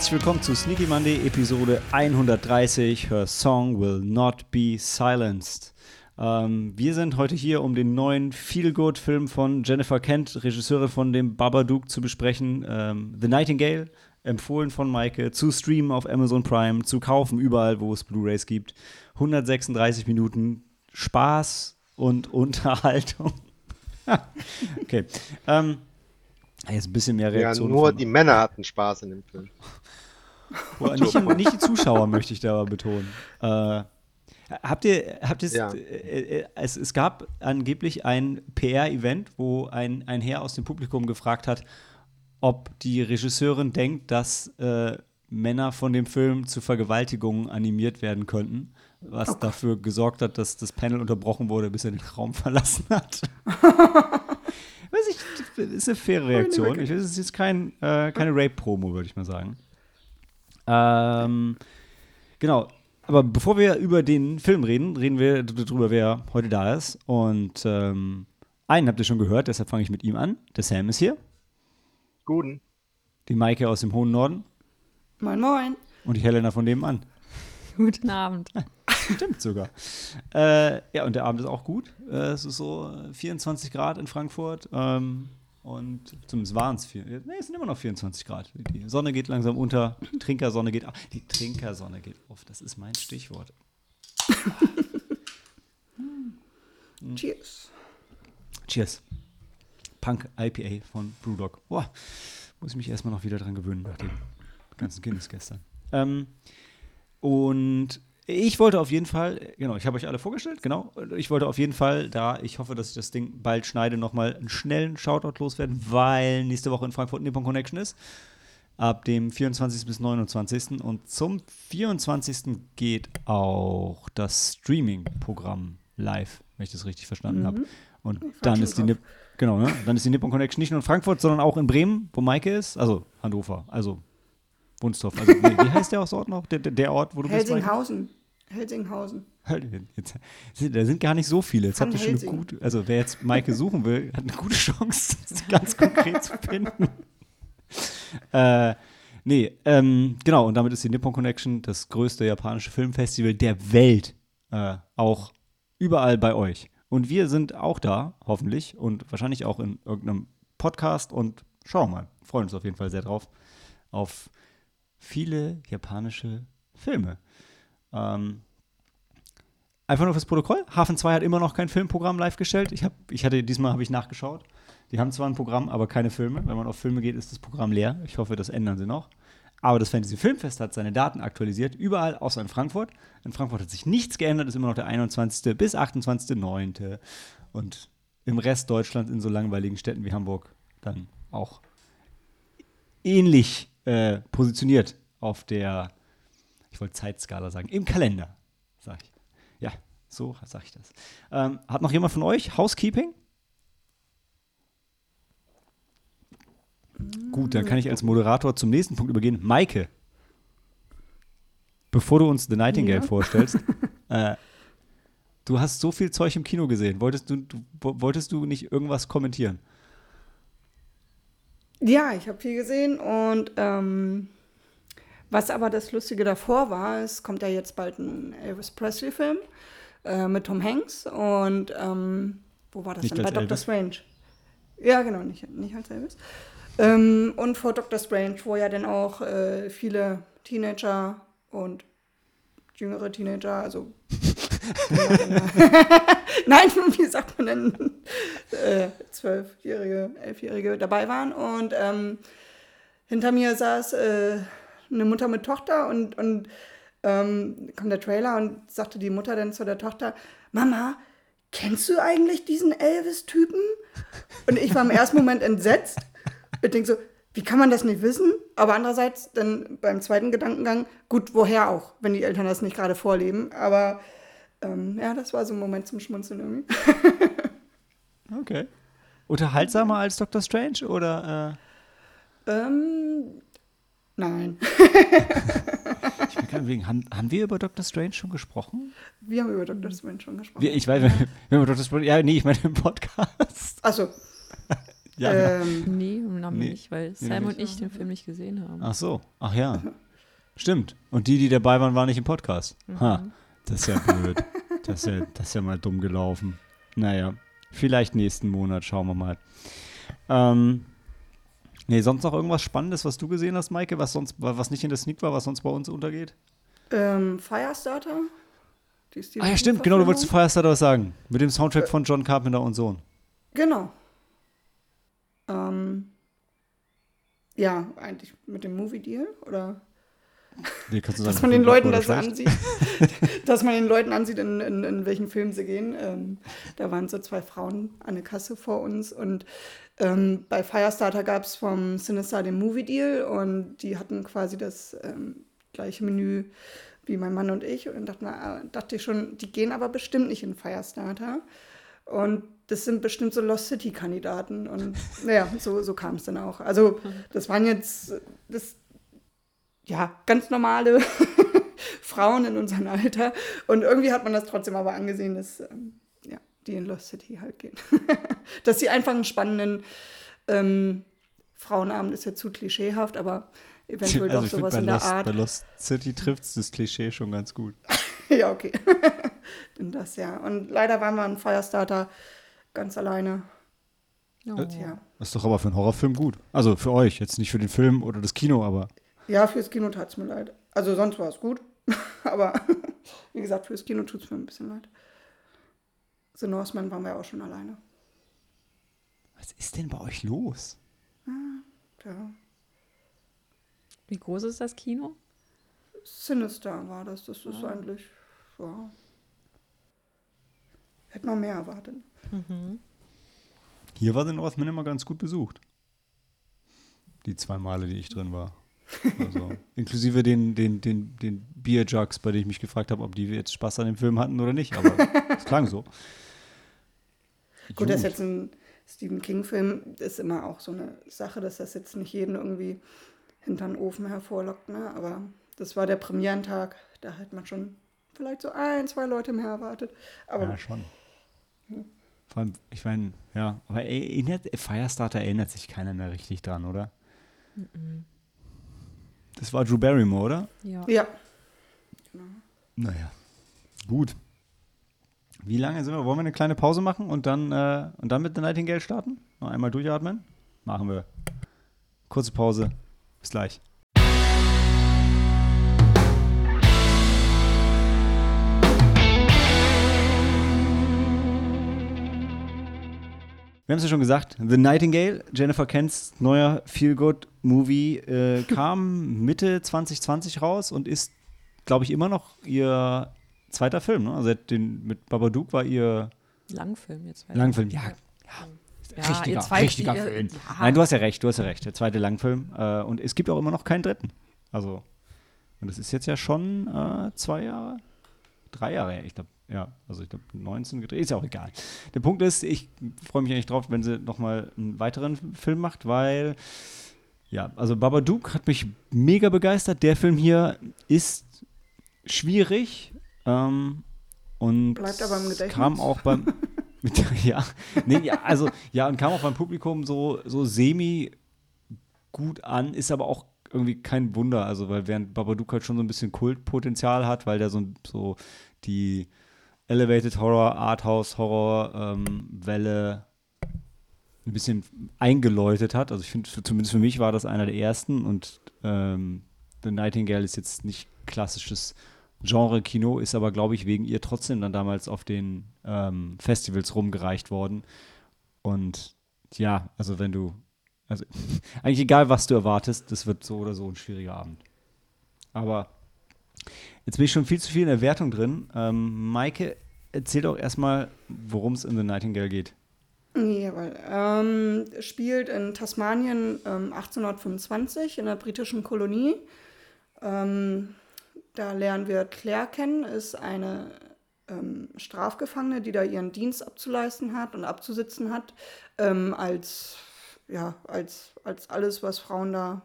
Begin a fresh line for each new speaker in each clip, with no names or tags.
Herzlich willkommen zu Sneaky Monday, Episode 130. Her song will not be silenced. Ähm, wir sind heute hier, um den neuen Feel-Good-Film von Jennifer Kent, Regisseurin von dem Babadook, zu besprechen. Ähm, The Nightingale, empfohlen von Maike, zu streamen auf Amazon Prime, zu kaufen überall, wo es Blu-rays gibt. 136 Minuten Spaß und Unterhaltung. okay. Ähm, jetzt ein bisschen mehr Reaktion.
Ja, nur die Männer hatten Spaß in dem Film.
Oh, nicht, nicht, die Zuschauer möchte ich da aber betonen. Äh, habt ihr, habt ihr ja. äh, es, es gab angeblich ein PR-Event, wo ein, ein Herr aus dem Publikum gefragt hat, ob die Regisseurin denkt, dass äh, Männer von dem Film zu Vergewaltigungen animiert werden könnten, was okay. dafür gesorgt hat, dass das Panel unterbrochen wurde, bis er den Raum verlassen hat. Weiß ich, das ist eine faire Reaktion. Ich, es ist jetzt kein, äh, keine Rape-Promo, würde ich mal sagen. Ähm, genau. Aber bevor wir über den Film reden, reden wir darüber, wer heute da ist. Und ähm, einen habt ihr schon gehört, deshalb fange ich mit ihm an. Der Sam ist hier.
Guten.
Die Maike aus dem hohen Norden.
Moin, moin.
Und die Helena von nebenan.
Guten Abend.
Stimmt sogar. Äh, ja, und der Abend ist auch gut. Äh, es ist so 24 Grad in Frankfurt. Ähm, und zumindest waren es vier. Nee, es sind immer noch 24 Grad. Die Sonne geht langsam unter. Die Trinkersonne geht auf. Die Trinkersonne geht auf. Das ist mein Stichwort.
Cheers.
Cheers. Punk IPA von Brewdog. Boah, muss ich mich erstmal noch wieder dran gewöhnen nach dem ganzen Guinness gestern. Ähm, und ich wollte auf jeden Fall, genau, ich habe euch alle vorgestellt, genau. Ich wollte auf jeden Fall, da ich hoffe, dass ich das Ding bald schneide, nochmal einen schnellen Shoutout loswerden, weil nächste Woche in Frankfurt Nippon Connection ist. Ab dem 24. bis 29. Und zum 24. geht auch das Streaming-Programm live, wenn ich das richtig verstanden mhm. habe. Und dann ist die Nip genau, ne? Dann ist die Nippon Connection nicht nur in Frankfurt, sondern auch in Bremen, wo Maike ist. Also Hannover, also Wunstorf. Also, wie, wie heißt der Ort noch? Der, der Ort, wo du
Helsinghausen. bist? Helsinghausen.
Jetzt, da sind gar nicht so viele. Jetzt habt ihr schon eine gute, also wer jetzt Maike suchen will, hat eine gute Chance, das ganz konkret zu finden. äh, nee, ähm, genau, und damit ist die Nippon Connection das größte japanische Filmfestival der Welt äh, auch überall bei euch. Und wir sind auch da, hoffentlich, und wahrscheinlich auch in irgendeinem Podcast und schauen wir mal. Freuen uns auf jeden Fall sehr drauf. Auf viele japanische Filme. Ähm, einfach nur fürs Protokoll. Hafen 2 hat immer noch kein Filmprogramm live gestellt. Ich, hab, ich hatte, diesmal habe ich nachgeschaut. Die haben zwar ein Programm, aber keine Filme. Wenn man auf Filme geht, ist das Programm leer. Ich hoffe, das ändern sie noch. Aber das Fantasy Filmfest hat seine Daten aktualisiert, überall außer in Frankfurt. In Frankfurt hat sich nichts geändert, ist immer noch der 21. bis 28.09. Und im Rest Deutschlands in so langweiligen Städten wie Hamburg dann auch ähnlich äh, positioniert auf der ich wollte Zeitskala sagen, im Kalender, sag ich. Ja, so sage ich das. Ähm, hat noch jemand von euch Housekeeping? Gut, dann kann ich als Moderator zum nächsten Punkt übergehen. Maike, bevor du uns The Nightingale ja. vorstellst, äh, du hast so viel Zeug im Kino gesehen. Wolltest du, du wolltest du nicht irgendwas kommentieren?
Ja, ich habe viel gesehen und ähm, was aber das Lustige davor war, es kommt ja jetzt bald ein Elvis Presley-Film äh, mit Tom Hanks und ähm, wo war das
nicht denn? Bei
Doctor Strange. Ja, genau, nicht, nicht als Elvis. Ähm, und vor Doctor Strange, wo ja dann auch äh, viele Teenager und jüngere Teenager, also Nein, wie sagt man denn? Äh, Zwölfjährige, Elfjährige dabei waren. Und ähm, hinter mir saß äh, eine Mutter mit Tochter und, und ähm, kommt der Trailer und sagte die Mutter dann zu der Tochter, Mama, kennst du eigentlich diesen Elvis-Typen? Und ich war im ersten Moment entsetzt. Ich denke so, wie kann man das nicht wissen? Aber andererseits dann beim zweiten Gedankengang, gut, woher auch, wenn die Eltern das nicht gerade vorleben. Aber ähm, ja, das war so ein Moment zum Schmunzeln irgendwie.
okay. Unterhaltsamer als Dr. Strange oder?
Äh? Ähm, Nein.
ich wegen, haben, haben wir über Dr. Strange schon gesprochen?
Wir haben über Dr. Strange schon gesprochen.
Wir, ich weiß, wir, wir haben über Dr. Strange, ja, nee, ich meine im Podcast.
Achso.
Ja,
ähm, nee, im Namen nee, nicht, weil Sam und ich den Film nicht gesehen haben.
Ach so, ach ja. Stimmt. Und die, die dabei waren, waren nicht im Podcast. Mhm. Ha, das ist ja blöd. das, ist ja, das ist ja mal dumm gelaufen. Naja, vielleicht nächsten Monat, schauen wir mal. Ähm, nee, sonst noch irgendwas Spannendes, was du gesehen hast, Maike, was sonst, was nicht in der Sneak war, was sonst bei uns untergeht?
Ähm, Firestarter.
ah ja, stimmt, genau, du wolltest Firestarter was sagen. Mit dem Soundtrack äh, von John Carpenter und Sohn.
Genau. Ähm, ja, eigentlich mit dem Movie-Deal, oder?
Nee, sagen,
dass man den Leuten das ansieht. dass man den Leuten ansieht, in, in, in welchen Film sie gehen. Ähm, da waren so zwei Frauen an der Kasse vor uns und ähm, bei Firestarter gab es vom Sinister den Movie Deal und die hatten quasi das ähm, gleiche Menü wie mein Mann und ich und dachte, na, dachte ich schon, die gehen aber bestimmt nicht in Firestarter. Und das sind bestimmt so Lost City-Kandidaten. Und naja, so, so kam es dann auch. Also, das waren jetzt das, ja, ganz normale Frauen in unserem Alter. Und irgendwie hat man das trotzdem aber angesehen, dass ähm, ja, die in Lost City halt gehen. dass sie einfach einen spannenden ähm, Frauenabend ist ja zu klischeehaft, aber eventuell also doch sowas in der
Lost,
Art.
Bei Lost City trifft es das Klischee schon ganz gut.
ja, okay. Denn das ja. Und leider waren wir ein Firestarter ganz alleine.
Oh. Ja. Das ist doch aber für einen Horrorfilm gut. Also für euch, jetzt nicht für den Film oder das Kino, aber.
Ja, fürs Kino tat es mir leid. Also sonst war es gut. aber wie gesagt, fürs Kino tut es mir ein bisschen leid. The Northman waren wir auch schon alleine.
Was ist denn bei euch los?
Ja, ja.
Wie groß ist das Kino?
Sinister war das. Das ist oh. eigentlich, ja. Hätte man mehr erwartet. Mhm.
Hier war der Northman immer ganz gut besucht. Die zwei Male, die ich drin war. Also, inklusive den, den, den, den Bierjugs, bei denen ich mich gefragt habe, ob die jetzt Spaß an dem Film hatten oder nicht. Aber es klang so.
Gut, Gut, das ist jetzt ein Stephen King-Film, ist immer auch so eine Sache, dass das jetzt nicht jeden irgendwie hinter den Ofen hervorlockt. Ne? Aber das war der Premierentag. Da hat man schon vielleicht so ein, zwei Leute mehr erwartet. Aber
ja, schon. Vor allem, ich meine, ja, aber erinnert, Firestarter erinnert sich keiner mehr richtig dran, oder? Mhm. Das war Drew Barrymore, oder?
Ja. Ja.
Genau. Naja, gut. Wie lange sind wir? Wollen wir eine kleine Pause machen und dann, äh, und dann mit The Nightingale starten? Noch einmal durchatmen? Machen wir. Kurze Pause. Bis gleich. Wir haben es ja schon gesagt, The Nightingale, Jennifer Kents neuer Feel-Good-Movie, äh, kam Mitte 2020 raus und ist, glaube ich, immer noch ihr zweiter Film. Ne? Also den, mit Babadook war ihr
Langfilm jetzt.
Langfilm, ja. ja. ja richtiger, zweit, richtiger ihr, Film. Ja. Nein, du hast ja recht, du hast ja recht. Der zweite Langfilm. Äh, und es gibt auch immer noch keinen dritten. Also, und das ist jetzt ja schon äh, zwei Jahre, drei Jahre. Ich glaube, ja, also ich glaube 19 gedreht, ist ja auch egal. Der Punkt ist, ich freue mich eigentlich drauf, wenn sie nochmal einen weiteren Film macht, weil, ja, also Babadook hat mich mega begeistert. Der Film hier ist schwierig ähm, und
Bleibt aber im Gedächtnis.
kam auch beim, ja, nee, ja, also, ja, und kam auch beim Publikum so, so semi gut an, ist aber auch irgendwie kein Wunder, also weil während Babadook halt schon so ein bisschen Kultpotenzial hat, weil der so, so die Elevated Horror, Arthouse Horror ähm, Welle ein bisschen eingeläutet hat. Also ich finde, zumindest für mich war das einer der ersten und ähm, The Nightingale ist jetzt nicht klassisches Genre-Kino, ist aber, glaube ich, wegen ihr trotzdem dann damals auf den ähm, Festivals rumgereicht worden. Und ja, also wenn du, also eigentlich egal, was du erwartest, das wird so oder so ein schwieriger Abend. Aber Jetzt bin ich schon viel zu viel in der Wertung drin. Ähm, Maike, erzähl doch erstmal, worum es in The Nightingale geht.
Jawohl. Ähm, spielt in Tasmanien ähm, 1825 in der britischen Kolonie. Ähm, da lernen wir Claire kennen, ist eine ähm, Strafgefangene, die da ihren Dienst abzuleisten hat und abzusitzen hat, ähm, als, ja, als, als alles, was Frauen da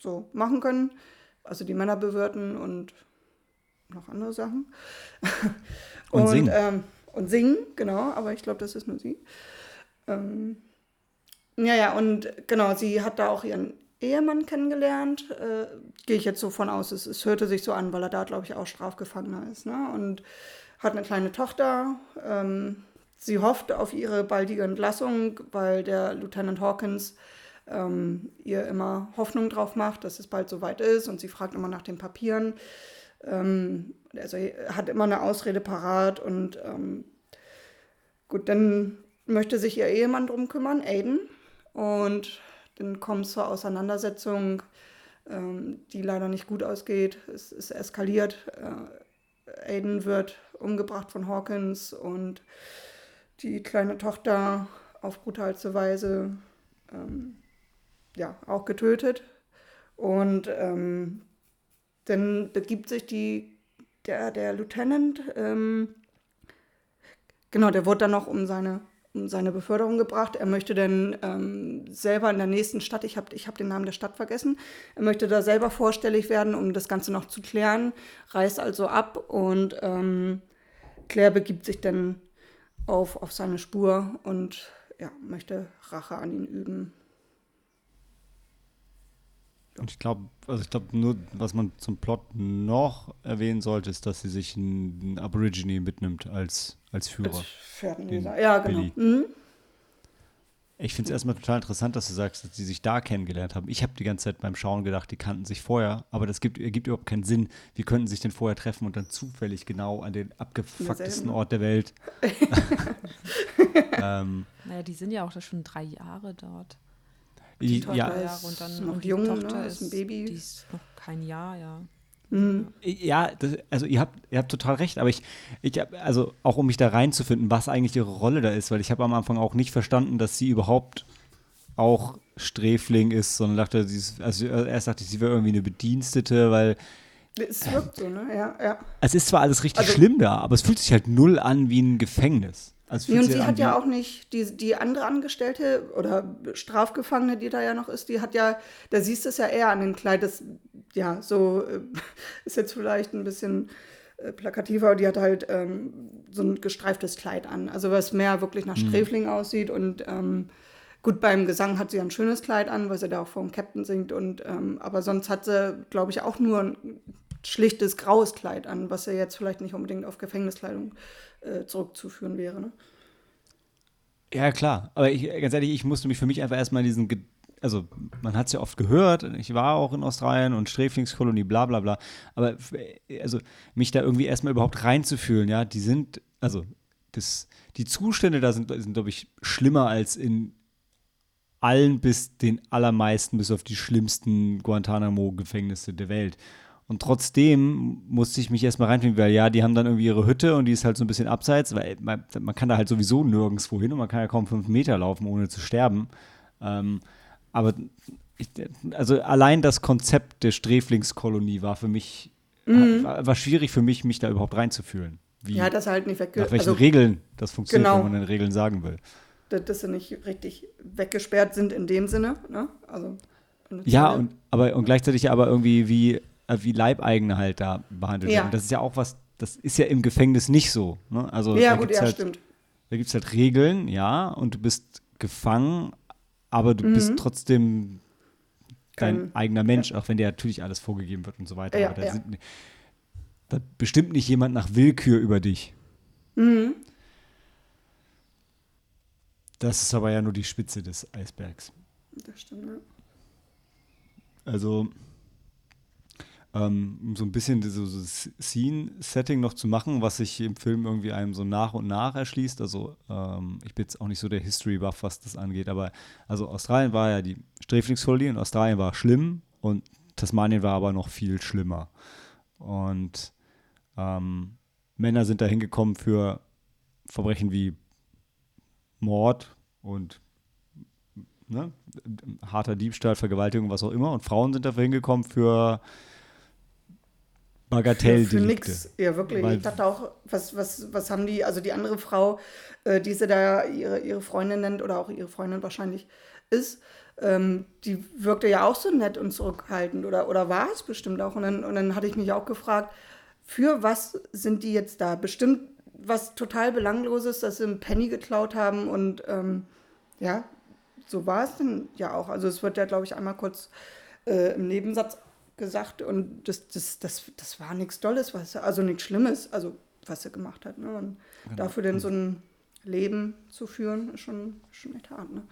so machen können. Also die Männer bewirten und noch andere Sachen.
und, und singen.
Ähm, und singen, genau, aber ich glaube, das ist nur sie. Ähm, Ja, ja, und genau, sie hat da auch ihren Ehemann kennengelernt. Äh, Gehe ich jetzt so von aus, es, es hörte sich so an, weil er da, glaube ich, auch Strafgefangener ist. Ne? Und hat eine kleine Tochter. Ähm, sie hofft auf ihre baldige Entlassung, weil der Lieutenant Hawkins ähm, ihr immer Hoffnung drauf macht, dass es bald soweit ist. Und sie fragt immer nach den Papieren. Ähm, also hat immer eine Ausrede parat. Und ähm, gut, dann möchte sich ihr Ehemann drum kümmern, Aiden. Und dann kommt es zur Auseinandersetzung, ähm, die leider nicht gut ausgeht. Es, es eskaliert. Äh, Aiden wird umgebracht von Hawkins und die kleine Tochter auf brutalste Weise ähm, ja, auch getötet. Und ähm, dann begibt sich die, der, der Lieutenant, ähm, genau, der wurde dann noch um seine seine Beförderung gebracht. Er möchte dann ähm, selber in der nächsten Stadt, ich habe ich hab den Namen der Stadt vergessen, er möchte da selber vorstellig werden, um das Ganze noch zu klären, reist also ab und ähm, Claire begibt sich dann auf, auf seine Spur und ja, möchte Rache an ihn üben.
Und ich glaube, also ich glaube nur, was man zum Plot noch erwähnen sollte, ist, dass sie sich einen Aborigine mitnimmt als, als Führer. Als
ja, genau. Mhm.
Ich finde es erstmal total interessant, dass du sagst, dass sie sich da kennengelernt haben. Ich habe die ganze Zeit beim Schauen gedacht, die kannten sich vorher, aber das gibt, ergibt überhaupt keinen Sinn. Wie könnten sich denn vorher treffen und dann zufällig genau an den abgefucktesten Ort der Welt?
ähm, naja, die sind ja auch da schon drei Jahre dort. Die Tochter ja. Und dann
noch jung, Tochter ne? ist ein Baby.
Die ist noch kein Jahr, ja.
Mhm. Ja, das, also ihr habt, ihr habt total recht, aber ich, ich hab, also auch um mich da reinzufinden, was eigentlich ihre Rolle da ist, weil ich habe am Anfang auch nicht verstanden, dass sie überhaupt auch Sträfling ist, sondern dachte, sie ist, also erst dachte ich, sie wäre irgendwie eine Bedienstete, weil
es wirkt so, ne? Ja, ja.
Es ist zwar alles richtig also, schlimm da, aber es fühlt sich halt null an wie ein Gefängnis.
Also und sie hat ja auch nicht, die, die andere Angestellte oder Strafgefangene, die da ja noch ist, die hat ja, da siehst du es ja eher an dem Kleid, das, ja, so äh, ist jetzt vielleicht ein bisschen äh, plakativer, die hat halt ähm, so ein gestreiftes Kleid an, also was mehr wirklich nach mhm. Sträfling mhm. aussieht und ähm, gut, beim Gesang hat sie ein schönes Kleid an, weil sie da auch vor dem Captain singt und, ähm, aber sonst hat sie, glaube ich, auch nur ein schlichtes graues Kleid an, was ja jetzt vielleicht nicht unbedingt auf Gefängniskleidung äh, zurückzuführen wäre. Ne?
Ja, klar. Aber ich, ganz ehrlich, ich musste mich für mich einfach erstmal diesen, Ge also man hat es ja oft gehört, ich war auch in Australien und Sträflingskolonie, bla bla bla. Aber also mich da irgendwie erstmal überhaupt reinzufühlen, ja, die sind, also das, die Zustände da sind, sind glaube ich, schlimmer als in allen bis den allermeisten, bis auf die schlimmsten Guantanamo-Gefängnisse der Welt. Und trotzdem musste ich mich erstmal reinfinden, weil ja, die haben dann irgendwie ihre Hütte und die ist halt so ein bisschen abseits, weil man, man kann da halt sowieso nirgendwo hin und man kann ja kaum fünf Meter laufen, ohne zu sterben. Ähm, aber ich, also allein das Konzept der Sträflingskolonie war für mich, mhm. war, war, schwierig für mich, mich da überhaupt reinzufühlen.
Wie, ja, das halt nicht
weggesperrt. Nach welchen also, Regeln das funktioniert, genau. wenn man den Regeln sagen will.
Dass, sie nicht richtig weggesperrt sind in dem Sinne, ne? Also.
Ja, und, aber, und gleichzeitig aber irgendwie wie wie Leibeigene halt da behandelt ja. werden. Das ist ja auch was, das ist ja im Gefängnis nicht so. Ne? Also,
ja, gut, ja,
halt,
stimmt.
Da gibt es halt Regeln, ja, und du bist gefangen, aber du mhm. bist trotzdem dein Kein, eigener Mensch, ja. auch wenn dir natürlich alles vorgegeben wird und so weiter.
Ja,
da, sind, da bestimmt nicht jemand nach Willkür über dich.
Mhm.
Das ist aber ja nur die Spitze des Eisbergs.
Das stimmt, ja.
Also, ähm, so ein bisschen dieses Scene-Setting noch zu machen, was sich im Film irgendwie einem so nach und nach erschließt. Also ähm, ich bin jetzt auch nicht so der History-Buff, was das angeht, aber also Australien war ja die Sträflingskolonie und Australien war schlimm und Tasmanien war aber noch viel schlimmer. Und ähm, Männer sind da hingekommen für Verbrechen wie Mord und ne, harter Diebstahl, Vergewaltigung, was auch immer. Und Frauen sind dafür hingekommen für Bagatelldelikte. Für, für nix.
Ja, wirklich. Weil ich dachte auch, was, was, was haben die, also die andere Frau, äh, die sie da ihre, ihre Freundin nennt oder auch ihre Freundin wahrscheinlich ist, ähm, die wirkte ja auch so nett und zurückhaltend oder, oder war es bestimmt auch. Und dann, und dann hatte ich mich auch gefragt, für was sind die jetzt da? Bestimmt was total Belangloses, dass sie einen Penny geklaut haben und ähm, ja, so war es dann ja auch. Also es wird ja, glaube ich, einmal kurz äh, im Nebensatz gesagt und das, das, das, das war nichts Dolles, was er, also nichts Schlimmes, also was er gemacht hat. Ne? Und genau. dafür denn so ein Leben zu führen, ist schon, schon echt hart. Ne?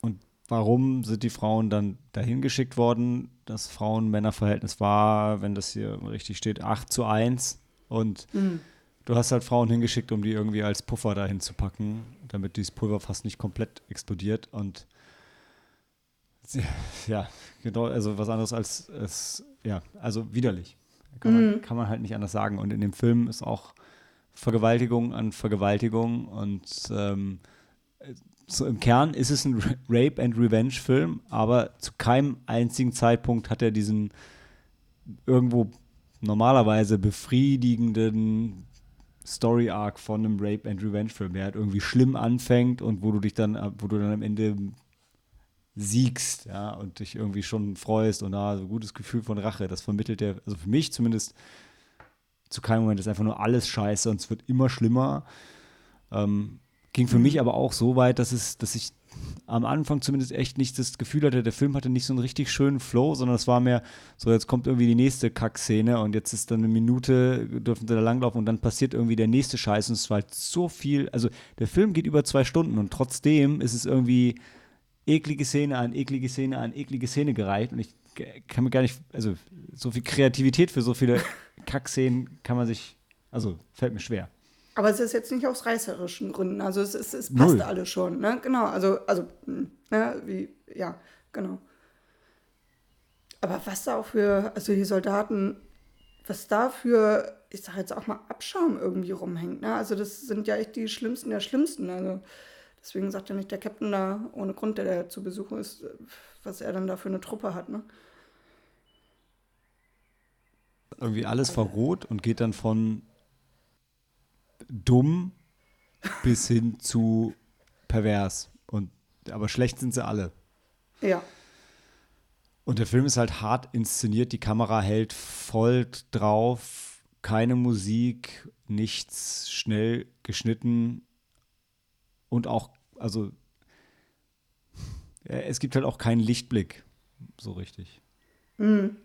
Und warum sind die Frauen dann dahin geschickt worden? Das Frauen-Männer-Verhältnis war, wenn das hier richtig steht, 8 zu 1. Und mhm. du hast halt Frauen hingeschickt, um die irgendwie als Puffer dahin zu packen, damit dieses Pulver fast nicht komplett explodiert. Und ja, genau, also was anderes als, als ja, also widerlich. Kann man, mhm. kann man halt nicht anders sagen. Und in dem Film ist auch Vergewaltigung an Vergewaltigung und ähm, so im Kern ist es ein Rape and Revenge Film, aber zu keinem einzigen Zeitpunkt hat er diesen irgendwo normalerweise befriedigenden Story Arc von einem Rape and Revenge Film, der halt irgendwie schlimm anfängt und wo du dich dann, wo du dann am Ende siegst, ja, und dich irgendwie schon freust und da ah, so ein gutes Gefühl von Rache, das vermittelt der, also für mich zumindest zu keinem Moment ist einfach nur alles scheiße und es wird immer schlimmer. Ähm, ging für mich aber auch so weit, dass es, dass ich am Anfang zumindest echt nicht das Gefühl hatte, der Film hatte nicht so einen richtig schönen Flow, sondern es war mehr so, jetzt kommt irgendwie die nächste Kackszene und jetzt ist dann eine Minute, dürfen sie da langlaufen und dann passiert irgendwie der nächste Scheiß und es war halt so viel, also der Film geht über zwei Stunden und trotzdem ist es irgendwie eklige Szene an eklige Szene an eklige Szene gereiht und ich kann mir gar nicht, also so viel Kreativität für so viele Kackszenen kann man sich, also fällt mir schwer.
Aber es ist jetzt nicht aus reißerischen Gründen, also es, es, es passt Null. alles schon, ne? Genau, also, also, ne, wie, ja, genau. Aber was da auch für, also die Soldaten, was da für, ich sag jetzt auch mal, Abschaum irgendwie rumhängt, ne? Also das sind ja echt die Schlimmsten der Schlimmsten, also Deswegen sagt ja nicht der Captain da ohne Grund, der da zu Besuch ist, was er dann da für eine Truppe hat, ne?
Irgendwie alles verrot und geht dann von dumm bis hin zu pervers. Und, aber schlecht sind sie alle.
Ja.
Und der Film ist halt hart inszeniert, die Kamera hält voll drauf, keine Musik, nichts schnell geschnitten und auch, also es gibt halt auch keinen Lichtblick so richtig. Mhm.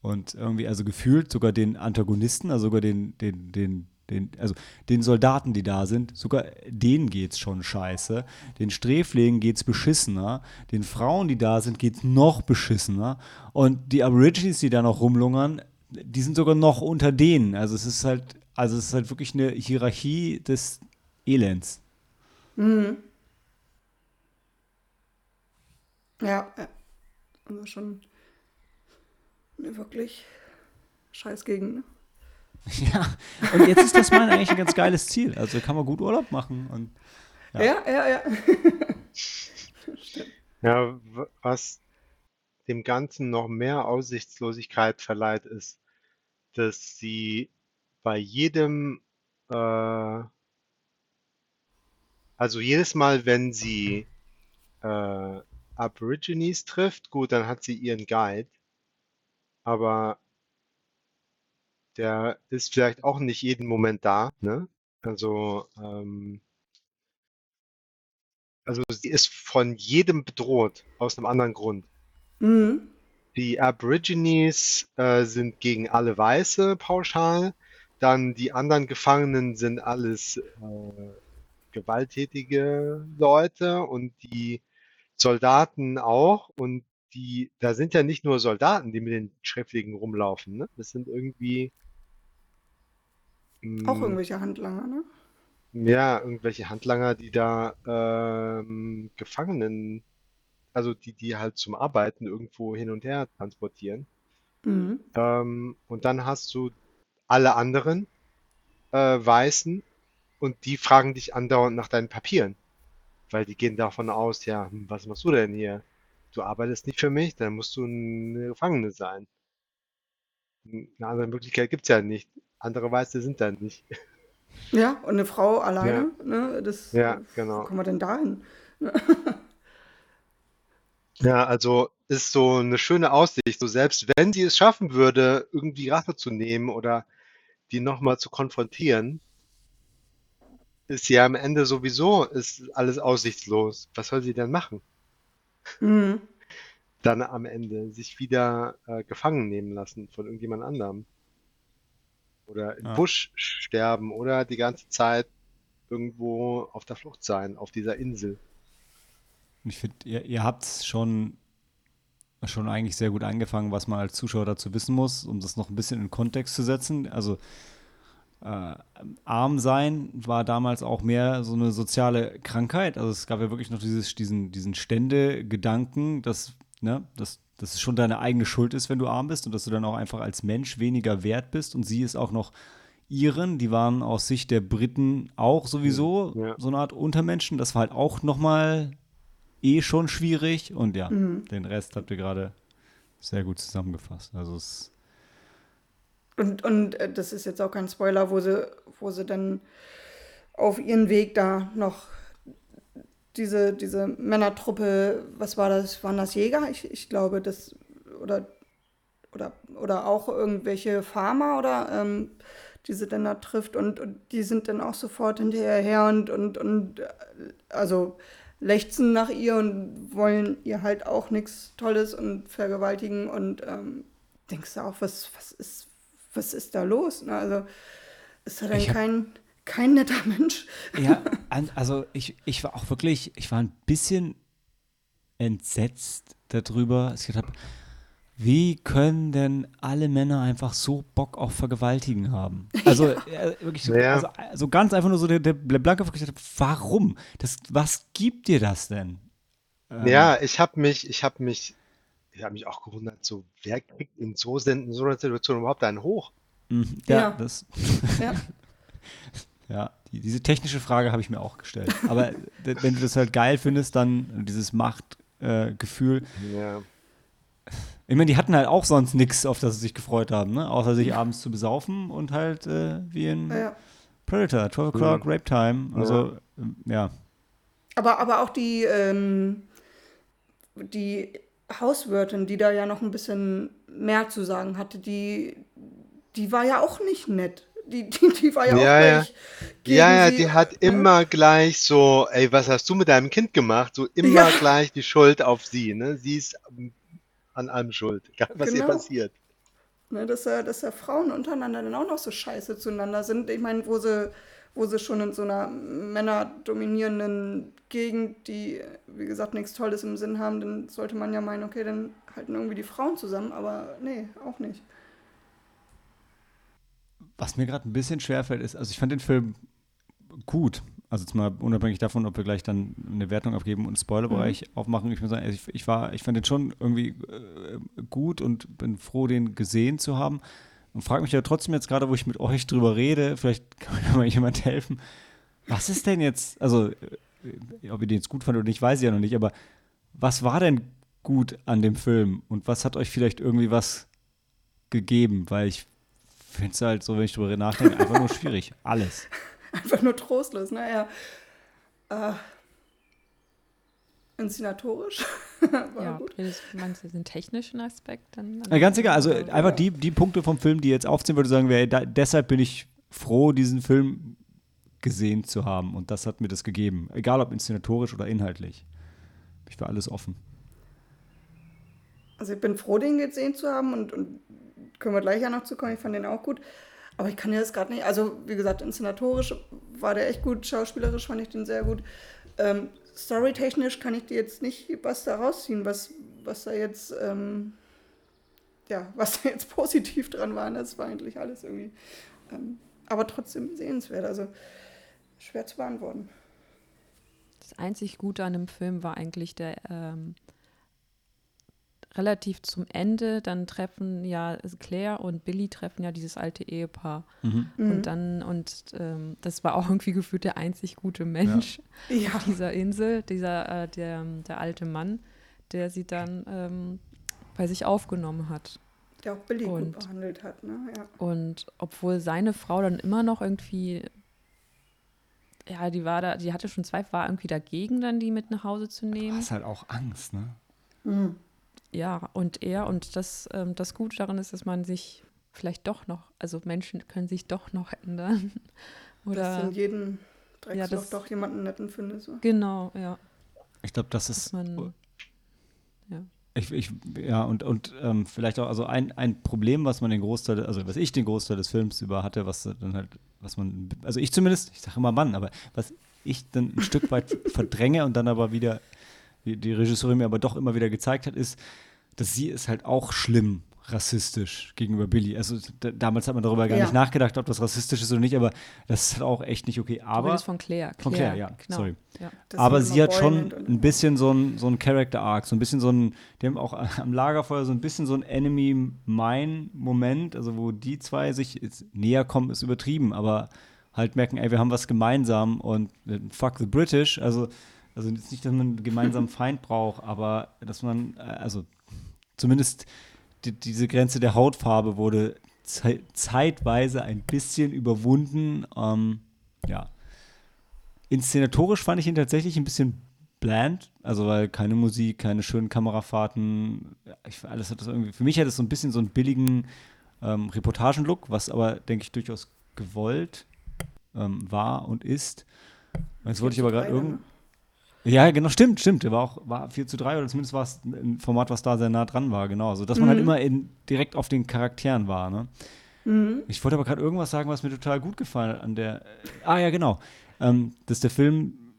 Und irgendwie, also gefühlt sogar den Antagonisten, also sogar den, den, den, den, also den Soldaten, die da sind, sogar denen geht's schon scheiße. Den Sträflingen geht's beschissener. Den Frauen, die da sind, geht's noch beschissener. Und die Aborigines, die da noch rumlungern, die sind sogar noch unter denen. Also es ist halt also es ist halt wirklich eine Hierarchie des Elends.
Mhm. Ja, also schon eine wirklich scheiß Gegend. Ne?
Ja, und jetzt ist das mal eigentlich ein ganz geiles Ziel. Also kann man gut Urlaub machen. Und,
ja, ja, ja. Ja,
ja was dem Ganzen noch mehr Aussichtslosigkeit verleiht, ist, dass sie bei jedem, äh, also jedes Mal, wenn sie äh, Aborigines trifft, gut, dann hat sie ihren Guide, aber der ist vielleicht auch nicht jeden Moment da, ne? Also, ähm, also sie ist von jedem bedroht, aus einem anderen Grund. Mhm. Die Aborigines äh, sind gegen alle Weiße pauschal. Dann die anderen Gefangenen sind alles äh, gewalttätige Leute und die Soldaten auch. Und die, da sind ja nicht nur Soldaten, die mit den Schräflingen rumlaufen. Ne? Das sind irgendwie.
Mh, auch hm, irgendwelche Handlanger, ne?
Ja, irgendwelche Handlanger, die da ähm, Gefangenen, also die, die halt zum Arbeiten irgendwo hin und her transportieren. Mhm. Ähm, und dann hast du alle anderen äh, Weißen und die fragen dich andauernd nach deinen Papieren. Weil die gehen davon aus, ja, hm, was machst du denn hier? Du arbeitest nicht für mich, dann musst du eine Gefangene sein. Hm, eine andere Möglichkeit gibt's ja nicht. Andere Weiße sind da nicht.
Ja, und eine Frau alleine,
ja.
ne? Das,
ja, genau.
Wo kommen wir denn da hin?
Ja, also ist so eine schöne Aussicht. So selbst wenn sie es schaffen würde, irgendwie Rache zu nehmen oder die nochmal zu konfrontieren, ist sie am Ende sowieso, ist alles aussichtslos. Was soll sie denn machen? Mhm. Dann am Ende sich wieder äh, gefangen nehmen lassen von irgendjemand anderem. Oder im ja. Busch sterben oder die ganze Zeit irgendwo auf der Flucht sein, auf dieser Insel.
Ich finde, ihr, ihr habt schon, schon eigentlich sehr gut angefangen, was man als Zuschauer dazu wissen muss, um das noch ein bisschen in Kontext zu setzen. Also äh, arm sein war damals auch mehr so eine soziale Krankheit. Also es gab ja wirklich noch dieses, diesen, diesen Stände-Gedanken, dass, ne, dass, dass es schon deine eigene Schuld ist, wenn du arm bist und dass du dann auch einfach als Mensch weniger wert bist. Und sie ist auch noch Iren, die waren aus Sicht der Briten auch sowieso ja. so eine Art Untermenschen. Das war halt auch nochmal eh schon schwierig. Und ja, mhm. den Rest habt ihr gerade sehr gut zusammengefasst. Also es
und, und äh, das ist jetzt auch kein Spoiler, wo sie, wo sie dann auf ihren Weg da noch diese, diese Männertruppe, was war das, waren das Jäger? Ich, ich glaube, das, oder, oder, oder auch irgendwelche Farmer oder ähm, die sie dann da trifft und, und die sind dann auch sofort hinterher und, und, und äh, also lechzen nach ihr und wollen ihr halt auch nichts Tolles und vergewaltigen und ähm, denkst du auch, was, was ist, was ist da los? Ne? Also ist er denn kein, kein netter Mensch?
Ja, also ich, ich war auch wirklich, ich war ein bisschen entsetzt darüber. Ich habe, wie können denn alle Männer einfach so Bock auf Vergewaltigen haben? Also ja. äh, wirklich so, ja. also, also, ganz einfach nur so der, der blanke gesagt warum? Das, was gibt dir das denn?
Ähm, ja, ich habe mich, ich habe mich ich habe mich auch gewundert, so, wer kriegt in so, in so einer Situation überhaupt einen hoch?
Mhm, ja, ja, das. Ja, ja die, diese technische Frage habe ich mir auch gestellt. Aber wenn du das halt geil findest, dann dieses Machtgefühl. Äh, ja. Ich meine, die hatten halt auch sonst nichts, auf das sie sich gefreut haben, ne? außer sich abends zu besaufen und halt äh, wie in ja. Predator, 12 O'Clock, mhm. Rape Time. Also, ja. ja.
Aber, aber auch die, ähm, die Hauswirtin, die da ja noch ein bisschen mehr zu sagen hatte, die, die war ja auch nicht nett. Die, die, die war ja, ja auch
ja. gegen Ja, ja, sie. die hat immer gleich so, ey, was hast du mit deinem Kind gemacht? So immer ja. gleich die Schuld auf sie, ne? Sie ist an allem schuld, egal was genau. ihr passiert.
Ne, dass, ja, dass ja Frauen untereinander dann auch noch so scheiße zueinander sind. Ich meine, wo sie wo sie schon in so einer männerdominierenden Gegend, die, wie gesagt, nichts Tolles im Sinn haben, dann sollte man ja meinen, okay, dann halten irgendwie die Frauen zusammen, aber nee, auch nicht.
Was mir gerade ein bisschen schwerfällt, ist, also ich fand den Film gut. Also jetzt mal unabhängig davon, ob wir gleich dann eine Wertung abgeben und einen Spoilerbereich mhm. aufmachen. Ich muss sagen, ich, ich, war, ich fand den schon irgendwie äh, gut und bin froh, den gesehen zu haben. Und frage mich ja trotzdem jetzt gerade, wo ich mit euch drüber rede, vielleicht kann mir mal jemand helfen. Was ist denn jetzt, also, äh, ob ihr den jetzt gut fandet oder nicht, weiß ich ja noch nicht, aber was war denn gut an dem Film und was hat euch vielleicht irgendwie was gegeben? Weil ich finde es halt so, wenn ich drüber nachdenke, einfach nur schwierig. Alles.
Einfach nur trostlos, naja. Äh, inszenatorisch.
ja, gut. meinst du den technischen Aspekt? Dann,
ja, ganz egal, also einfach die, die Punkte vom Film, die jetzt aufziehen würde, sagen wir, da, deshalb bin ich froh, diesen Film gesehen zu haben. Und das hat mir das gegeben. Egal ob inszenatorisch oder inhaltlich. Ich war alles offen.
Also ich bin froh, den gesehen zu haben und, und können wir gleich ja noch zu kommen. Ich fand den auch gut. Aber ich kann ja das gerade nicht. Also, wie gesagt, inszenatorisch war der echt gut, schauspielerisch fand ich den sehr gut. Ähm, storytechnisch kann ich dir jetzt nicht was da rausziehen, was, was da jetzt, ähm, ja, was da jetzt positiv dran war. Das war eigentlich alles irgendwie. Ähm, aber trotzdem sehenswert. Also schwer zu beantworten.
Das einzig Gute an dem Film war eigentlich der ähm, relativ zum Ende, dann treffen ja Claire und Billy treffen ja dieses alte Ehepaar. Mhm. Und mhm. dann, und ähm, das war auch irgendwie gefühlt der einzig gute Mensch ja. auf dieser Insel, dieser, äh, der, der alte Mann, der sie dann ähm, bei sich aufgenommen hat.
Der auch Billy und, gut behandelt hat, ne? Ja.
Und obwohl seine Frau dann immer noch irgendwie ja, die war da, die hatte schon Zweifel, war irgendwie dagegen, dann die mit nach Hause zu nehmen. Du
hast halt auch Angst, ne?
Mhm ja, und er und das, ähm, das Gute daran ist, dass man sich vielleicht doch noch, also Menschen können sich doch noch ändern. Oder
das in jedem Drexel ja, doch jemanden netten finde. So.
Genau, ja.
Ich glaube, das ist. Man, ja. Ich, ich, ja, und, und ähm, vielleicht auch, also ein, ein Problem, was man den Großteil, also was ich den Großteil des Films über hatte, was dann halt, was man, also ich zumindest, ich sage immer Mann, aber was ich dann ein Stück weit verdränge und dann aber wieder, die, die Regisseurin mir aber doch immer wieder gezeigt hat, ist, dass sie es halt auch schlimm rassistisch gegenüber Billy. Also damals hat man darüber gar ja. nicht nachgedacht, ob das rassistisch ist oder nicht, aber das ist halt auch echt nicht okay. Aber
du von Claire.
Von Claire, ja, genau. sorry. Ja. Aber sie hat schon ein bisschen so ein, so ein Character Arc, so ein bisschen so ein, die haben auch am Lagerfeuer so ein bisschen so ein Enemy-Mine-Moment, also wo die zwei sich näher kommen, ist übertrieben, aber halt merken, ey, wir haben was gemeinsam und fuck the British, also also nicht, dass man einen gemeinsamen Feind braucht, aber dass man, äh, also zumindest die, diese Grenze der Hautfarbe wurde ze zeitweise ein bisschen überwunden. Ähm, ja. Inszenatorisch fand ich ihn tatsächlich ein bisschen bland, also weil keine Musik, keine schönen Kamerafahrten, ich, alles hat das irgendwie, für mich hat es so ein bisschen so einen billigen ähm, Reportagenlook, was aber, denke ich, durchaus gewollt ähm, war und ist. Jetzt wollte ich aber gerade irgend. Ja, genau, stimmt, stimmt. Der war auch war 4 zu 3 oder zumindest war es ein Format, was da sehr nah dran war, genau. Also, dass man halt mhm. halt immer in, direkt auf den Charakteren war, ne? Mhm. Ich wollte aber gerade irgendwas sagen, was mir total gut gefallen hat an der. Äh, ah, ja, genau. Ähm, dass der Film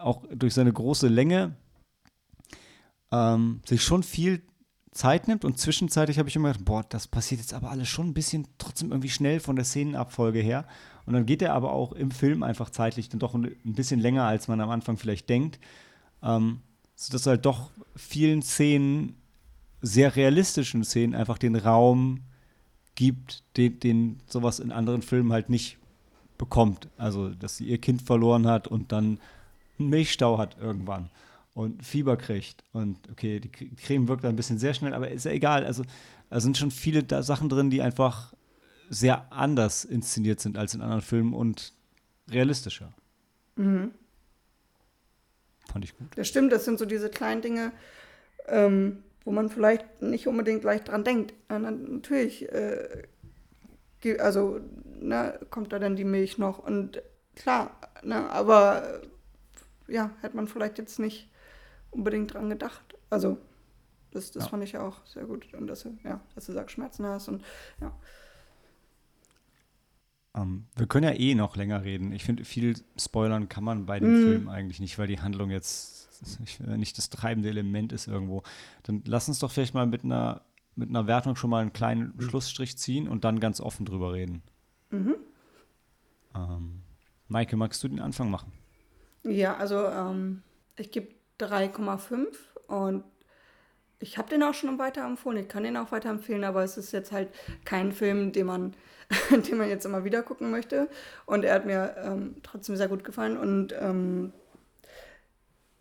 auch durch seine große Länge ähm, sich schon viel Zeit nimmt und zwischenzeitlich habe ich immer gedacht, boah, das passiert jetzt aber alles schon ein bisschen trotzdem irgendwie schnell von der Szenenabfolge her. Und dann geht er aber auch im Film einfach zeitlich dann doch ein, bisschen länger, als man am Anfang vielleicht denkt. Ähm, sodass halt doch vielen Szenen, sehr realistischen Szenen, einfach den Raum gibt, den, den sowas in anderen Filmen halt nicht bekommt. Also, dass sie ihr Kind verloren hat und dann einen Milchstau hat irgendwann und Fieber kriegt. Und okay, die Creme wirkt ein bisschen sehr schnell, aber ist ja egal. Also, da sind schon viele Sachen drin, die einfach sehr anders inszeniert sind als in anderen Filmen und realistischer. Mhm. Fand ich gut.
Das stimmt, das sind so diese kleinen Dinge, ähm, wo man vielleicht nicht unbedingt gleich dran denkt. Ja, natürlich, äh, also ne, kommt da dann die Milch noch und klar, ne, aber ja, hätte man vielleicht jetzt nicht unbedingt dran gedacht. Also, das, das ja. fand ich auch sehr gut. Und dass du, ja, dass du sagst, Schmerzen hast und ja.
Um, ähm, wir können ja eh noch länger reden. Ich finde, viel spoilern kann man bei dem mm. Film eigentlich nicht, weil die Handlung jetzt nicht das treibende Element ist irgendwo. Dann lass uns doch vielleicht mal mit einer, mit einer Wertung schon mal einen kleinen mhm. Schlussstrich ziehen und dann ganz offen drüber reden. Mhm. Um, ähm, Maike, magst du den Anfang machen?
Ja, also ähm, ich gebe 3,5 und ich habe den auch schon weiterempfohlen. Ich kann den auch weiterempfehlen, aber es ist jetzt halt kein Film, den man den man jetzt immer wieder gucken möchte. Und er hat mir ähm, trotzdem sehr gut gefallen. Und ähm,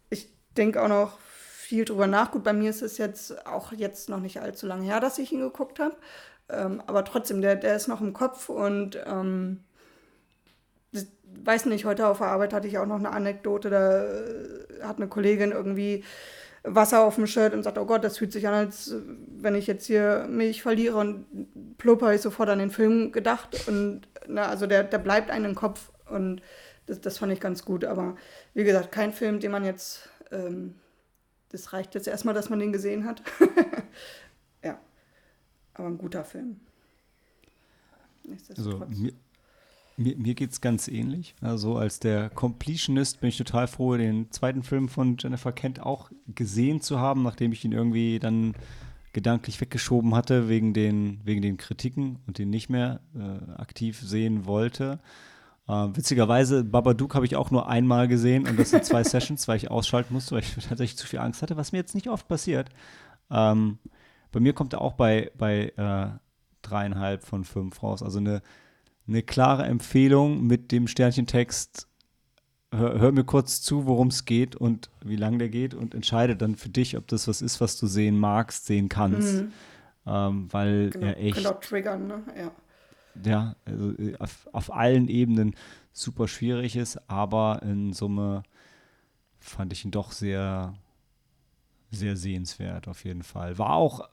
ich denke auch noch viel drüber nach. Gut, bei mir ist es jetzt auch jetzt noch nicht allzu lange her, dass ich ihn geguckt habe. Ähm, aber trotzdem, der, der ist noch im Kopf und ähm, weiß nicht, heute auf der Arbeit hatte ich auch noch eine Anekdote, da äh, hat eine Kollegin irgendwie Wasser auf dem Shirt und sagt, oh Gott, das fühlt sich an, als wenn ich jetzt hier Milch verliere und plumper ich sofort an den Film gedacht. Und na, also der, der bleibt einem im Kopf und das, das fand ich ganz gut. Aber wie gesagt, kein Film, den man jetzt, ähm, das reicht jetzt erstmal, dass man den gesehen hat. ja, aber ein guter Film.
Also mir, mir, mir geht es ganz ähnlich. Also als der Completionist bin ich total froh, den zweiten Film von Jennifer Kent auch gesehen zu haben, nachdem ich ihn irgendwie dann gedanklich weggeschoben hatte wegen den, wegen den Kritiken und den nicht mehr äh, aktiv sehen wollte. Äh, witzigerweise, Babadook habe ich auch nur einmal gesehen und das sind zwei Sessions, weil ich ausschalten musste, weil ich tatsächlich zu viel Angst hatte, was mir jetzt nicht oft passiert. Ähm, bei mir kommt er auch bei, bei äh, dreieinhalb von fünf raus. Also eine eine klare Empfehlung mit dem Sternchentext. Hör, hör mir kurz zu, worum es geht und wie lang der geht und entscheide dann für dich, ob das was ist, was du sehen magst, sehen kannst. Mhm. Ähm, weil genau, er echt. Auch triggern, ne? Ja. Ja, also äh, auf, auf allen Ebenen super schwierig ist, aber in Summe fand ich ihn doch sehr, sehr sehenswert auf jeden Fall. War auch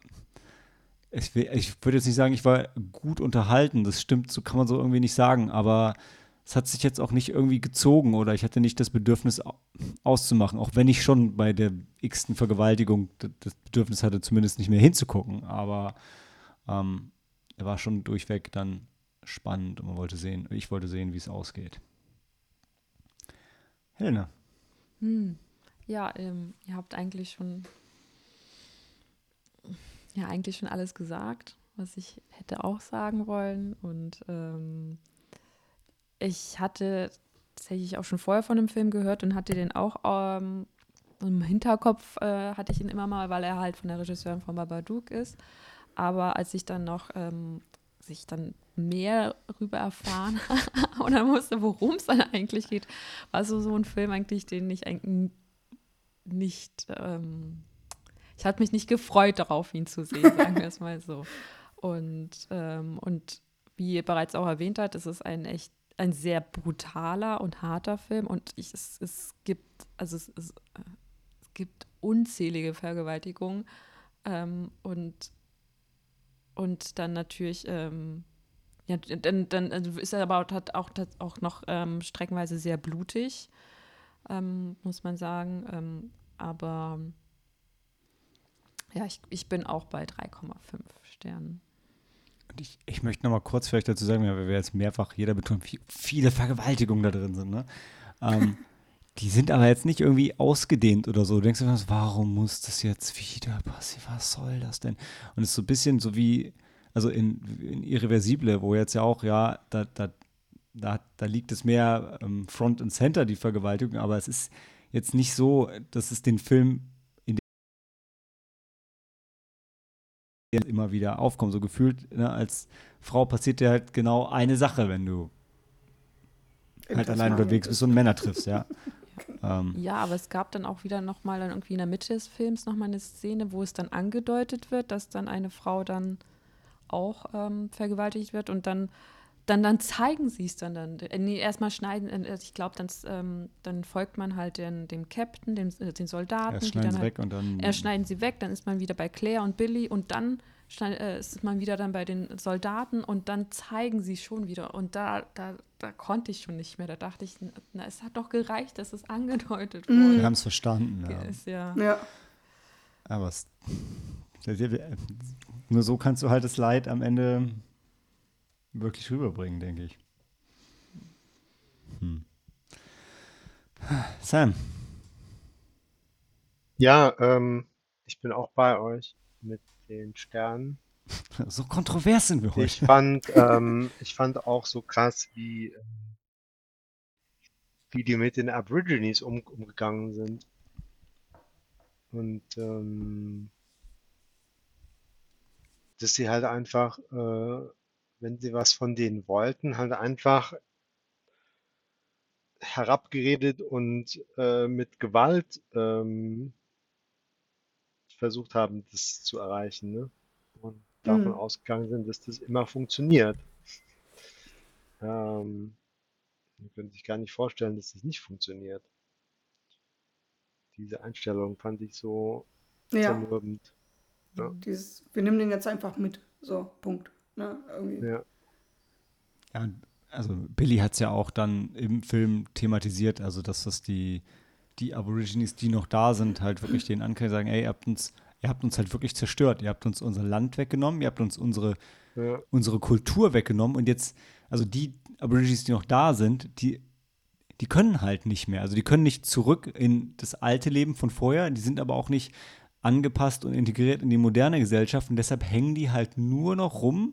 ich, ich würde jetzt nicht sagen, ich war gut unterhalten, das stimmt, so kann man so irgendwie nicht sagen, aber es hat sich jetzt auch nicht irgendwie gezogen oder ich hatte nicht das Bedürfnis auszumachen, auch wenn ich schon bei der x-ten Vergewaltigung das Bedürfnis hatte, zumindest nicht mehr hinzugucken. Aber ähm, er war schon durchweg dann spannend und man wollte sehen, ich wollte sehen, wie es ausgeht. Helena.
Hm. Ja, ähm, ihr habt eigentlich schon ja eigentlich schon alles gesagt, was ich hätte auch sagen wollen und ähm, ich hatte tatsächlich auch schon vorher von dem Film gehört und hatte den auch ähm, im Hinterkopf, äh, hatte ich ihn immer mal, weil er halt von der Regisseurin von Babadook ist. Aber als ich dann noch ähm, sich dann mehr darüber erfahren oder musste, worum es dann eigentlich geht, war so, so ein Film eigentlich, den ich eigentlich nicht, ähm, ich hatte mich nicht gefreut darauf, ihn zu sehen, sagen wir es mal so. Und, ähm, und wie ihr bereits auch erwähnt habt, ist es ein echt ein sehr brutaler und harter Film und ich, es, es gibt, also es, es, es gibt unzählige Vergewaltigungen ähm, und, und dann natürlich, ähm, ja, dann, dann also ist er aber hat auch, auch noch ähm, streckenweise sehr blutig, ähm, muss man sagen. Ähm, aber ja, ich, ich bin auch bei 3,5 Sternen
ich, ich möchte noch mal kurz vielleicht dazu sagen, weil wir jetzt mehrfach jeder betont, wie viele Vergewaltigungen da drin sind. Ne? Ähm, die sind aber jetzt nicht irgendwie ausgedehnt oder so. Du denkst dir, warum muss das jetzt wieder passieren? Was soll das denn? Und es ist so ein bisschen so wie, also in, in Irreversible, wo jetzt ja auch, ja, da, da, da, da liegt es mehr ähm, Front and Center, die Vergewaltigung, aber es ist jetzt nicht so, dass es den Film immer wieder aufkommen. So gefühlt, ne, als Frau passiert dir halt genau eine Sache, wenn du halt allein unterwegs bist und Männer triffst, ja.
ähm. Ja, aber es gab dann auch wieder nochmal dann irgendwie in der Mitte des Films nochmal eine Szene, wo es dann angedeutet wird, dass dann eine Frau dann auch ähm, vergewaltigt wird und dann dann, dann zeigen sie es dann. dann. Äh, nee, erstmal schneiden, äh, ich glaube, dann, ähm, dann folgt man halt den, dem Captain, dem, äh, den Soldaten. Erst
schneiden
die
dann halt, und dann.
Erst schneiden sie weg, dann ist man wieder bei Claire und Billy und dann schneid, äh, ist man wieder dann bei den Soldaten und dann zeigen sie schon wieder. Und da, da, da konnte ich schon nicht mehr. Da dachte ich, na, es hat doch gereicht, dass es angedeutet
mhm. wurde. Wir haben es verstanden. Ja.
Ist, ja.
ja.
Aber es, nur so kannst du halt das Leid am Ende wirklich rüberbringen, denke ich. Hm. Sam.
Ja, ähm, ich bin auch bei euch mit den Sternen.
So kontrovers sind wir heute.
Ich fand, ähm, ich fand auch so krass, wie, ähm, wie die mit den Aborigines um, umgegangen sind. Und ähm, dass sie halt einfach äh, wenn sie was von denen wollten, halt einfach herabgeredet und äh, mit Gewalt ähm, versucht haben, das zu erreichen. Ne? Und davon mhm. ausgegangen sind, dass das immer funktioniert. Ähm, man könnte sich gar nicht vorstellen, dass das nicht funktioniert. Diese Einstellung fand ich so
ja. zermürbend. Ja. Dieses, wir nehmen den jetzt einfach mit. So, Punkt. Ne, irgendwie. Ja.
ja, also Billy hat es ja auch dann im Film thematisiert, also dass das die, die Aborigines, die noch da sind, halt wirklich den Anklang sagen, ey, ihr habt uns, ihr habt uns halt wirklich zerstört, ihr habt uns unser Land weggenommen, ihr habt uns unsere, ja. unsere Kultur weggenommen und jetzt, also die Aborigines, die noch da sind, die, die können halt nicht mehr. Also die können nicht zurück in das alte Leben von vorher, die sind aber auch nicht angepasst und integriert in die moderne Gesellschaft und deshalb hängen die halt nur noch rum,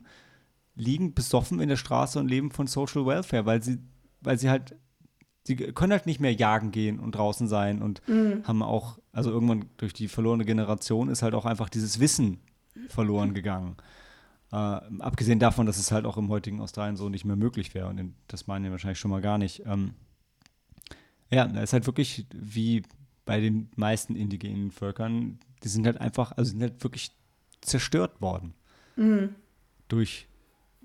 liegen besoffen in der Straße und leben von Social Welfare, weil sie, weil sie halt, sie können halt nicht mehr jagen gehen und draußen sein und mhm. haben auch, also irgendwann durch die verlorene Generation ist halt auch einfach dieses Wissen verloren gegangen. Äh, abgesehen davon, dass es halt auch im heutigen Australien so nicht mehr möglich wäre und in, das meinen wir wahrscheinlich schon mal gar nicht. Ähm, ja, da ist halt wirklich wie bei den meisten indigenen Völkern die sind halt einfach, also sind halt wirklich zerstört worden. Mhm. Durch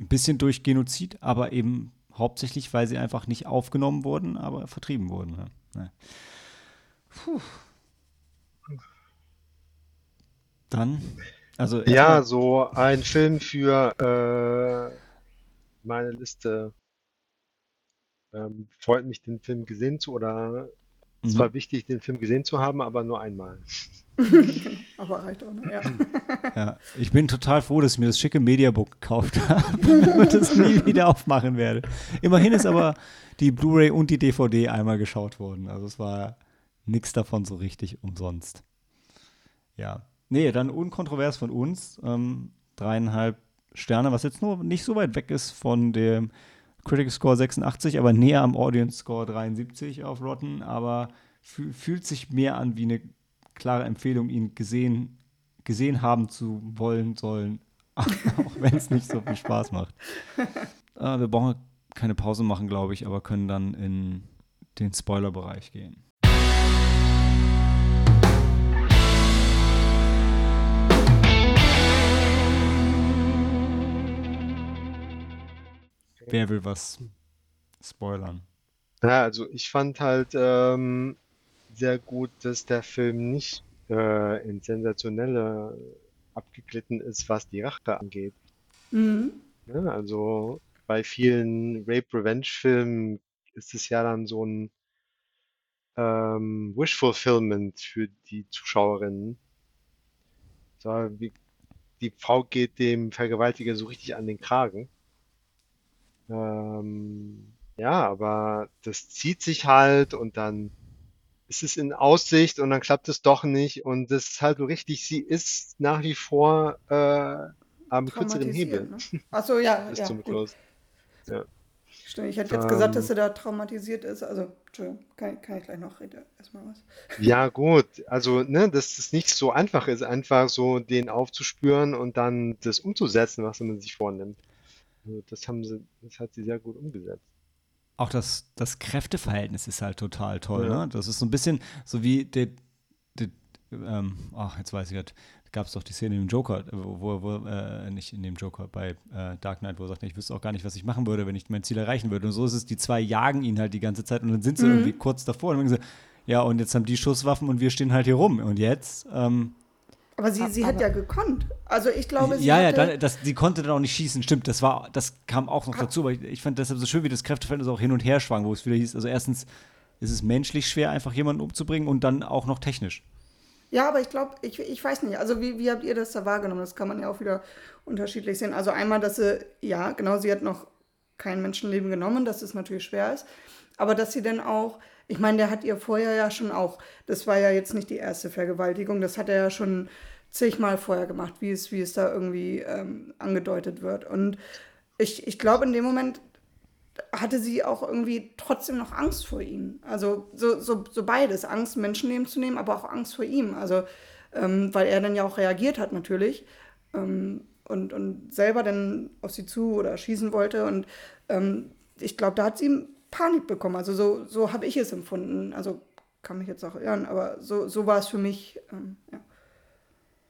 ein bisschen durch Genozid, aber eben hauptsächlich, weil sie einfach nicht aufgenommen wurden, aber vertrieben wurden. Ja. Puh. Dann, also
ja, so ein Film für äh, meine Liste ähm, freut mich, den Film gesehen zu oder es war mhm. wichtig, den Film gesehen zu haben, aber nur einmal.
aber reicht auch, ne? Ja.
ja. Ich bin total froh, dass ich mir das schicke Mediabook gekauft habe und das nie wieder aufmachen werde. Immerhin ist aber die Blu-ray und die DVD einmal geschaut worden. Also es war nichts davon so richtig umsonst. Ja. Nee, dann unkontrovers von uns. Ähm, dreieinhalb Sterne, was jetzt nur nicht so weit weg ist von dem Critic Score 86, aber näher am Audience Score 73 auf Rotten, aber fühlt sich mehr an wie eine klare Empfehlung, ihn gesehen, gesehen haben zu wollen sollen, auch wenn es nicht so viel Spaß macht. Äh, wir brauchen keine Pause machen, glaube ich, aber können dann in den Spoiler-Bereich gehen. Wer will was spoilern?
Ja, also ich fand halt ähm, sehr gut, dass der Film nicht äh, ins Sensationelle abgeglitten ist, was die Rache angeht. Mhm. Ja, also bei vielen Rape-Revenge-Filmen ist es ja dann so ein ähm, Wish-Fulfillment für die Zuschauerinnen. So, wie, die Frau geht dem Vergewaltiger so richtig an den Kragen. Ähm, ja, aber das zieht sich halt und dann ist es in Aussicht und dann klappt es doch nicht und das ist halt so richtig, sie ist nach wie vor äh, am kürzeren Hebel.
Ne? Achso, ja, Bis ja. Zum Schluss. Ja. Stimmt, ich hätte jetzt ähm, gesagt, dass ähm. er da traumatisiert ist. Also, Entschuldigung, kann, kann ich gleich noch reden. Erstmal was.
Ja, gut. Also, ne, dass es nicht so einfach ist, einfach so den aufzuspüren und dann das umzusetzen, was man sich vornimmt. Also das haben sie, das hat sie sehr gut umgesetzt.
Auch das, das Kräfteverhältnis ist halt total toll, ja. ne? Das ist so ein bisschen so wie der, der ähm, ach, jetzt weiß ich gerade, gab es doch die Szene im Joker, wo, wo äh, nicht in dem Joker, bei äh, Dark Knight, wo er sagt, ich wüsste auch gar nicht, was ich machen würde, wenn ich mein Ziel erreichen würde. Und so ist es, die zwei jagen ihn halt die ganze Zeit und dann sind sie mhm. irgendwie kurz davor und dann sagen sie, ja, und jetzt haben die Schusswaffen und wir stehen halt hier rum. Und jetzt, ähm,
aber sie, sie hat ja gekonnt. Also ich glaube,
sie Ja, ja, dann, das, sie konnte dann auch nicht schießen. Stimmt, das war, das kam auch noch dazu. Aber ich, ich fand deshalb so schön, wie das Kräfteverhältnis auch hin und her schwang, wo es wieder hieß, also erstens ist es menschlich schwer, einfach jemanden umzubringen und dann auch noch technisch.
Ja, aber ich glaube, ich, ich weiß nicht, also wie, wie habt ihr das da wahrgenommen? Das kann man ja auch wieder unterschiedlich sehen. Also einmal, dass sie, ja, genau, sie hat noch kein Menschenleben genommen, dass es natürlich schwer ist, aber dass sie dann auch ich meine, der hat ihr vorher ja schon auch, das war ja jetzt nicht die erste Vergewaltigung, das hat er ja schon zigmal vorher gemacht, wie es, wie es da irgendwie ähm, angedeutet wird. Und ich, ich glaube, in dem Moment hatte sie auch irgendwie trotzdem noch Angst vor ihm. Also so, so, so beides, Angst, Menschenleben zu nehmen, aber auch Angst vor ihm. Also, ähm, weil er dann ja auch reagiert hat natürlich ähm, und, und selber dann auf sie zu oder schießen wollte. Und ähm, ich glaube, da hat sie Panik bekommen. Also so, so habe ich es empfunden. Also kann mich jetzt auch irren, aber so, so war es für mich. Ähm, ja.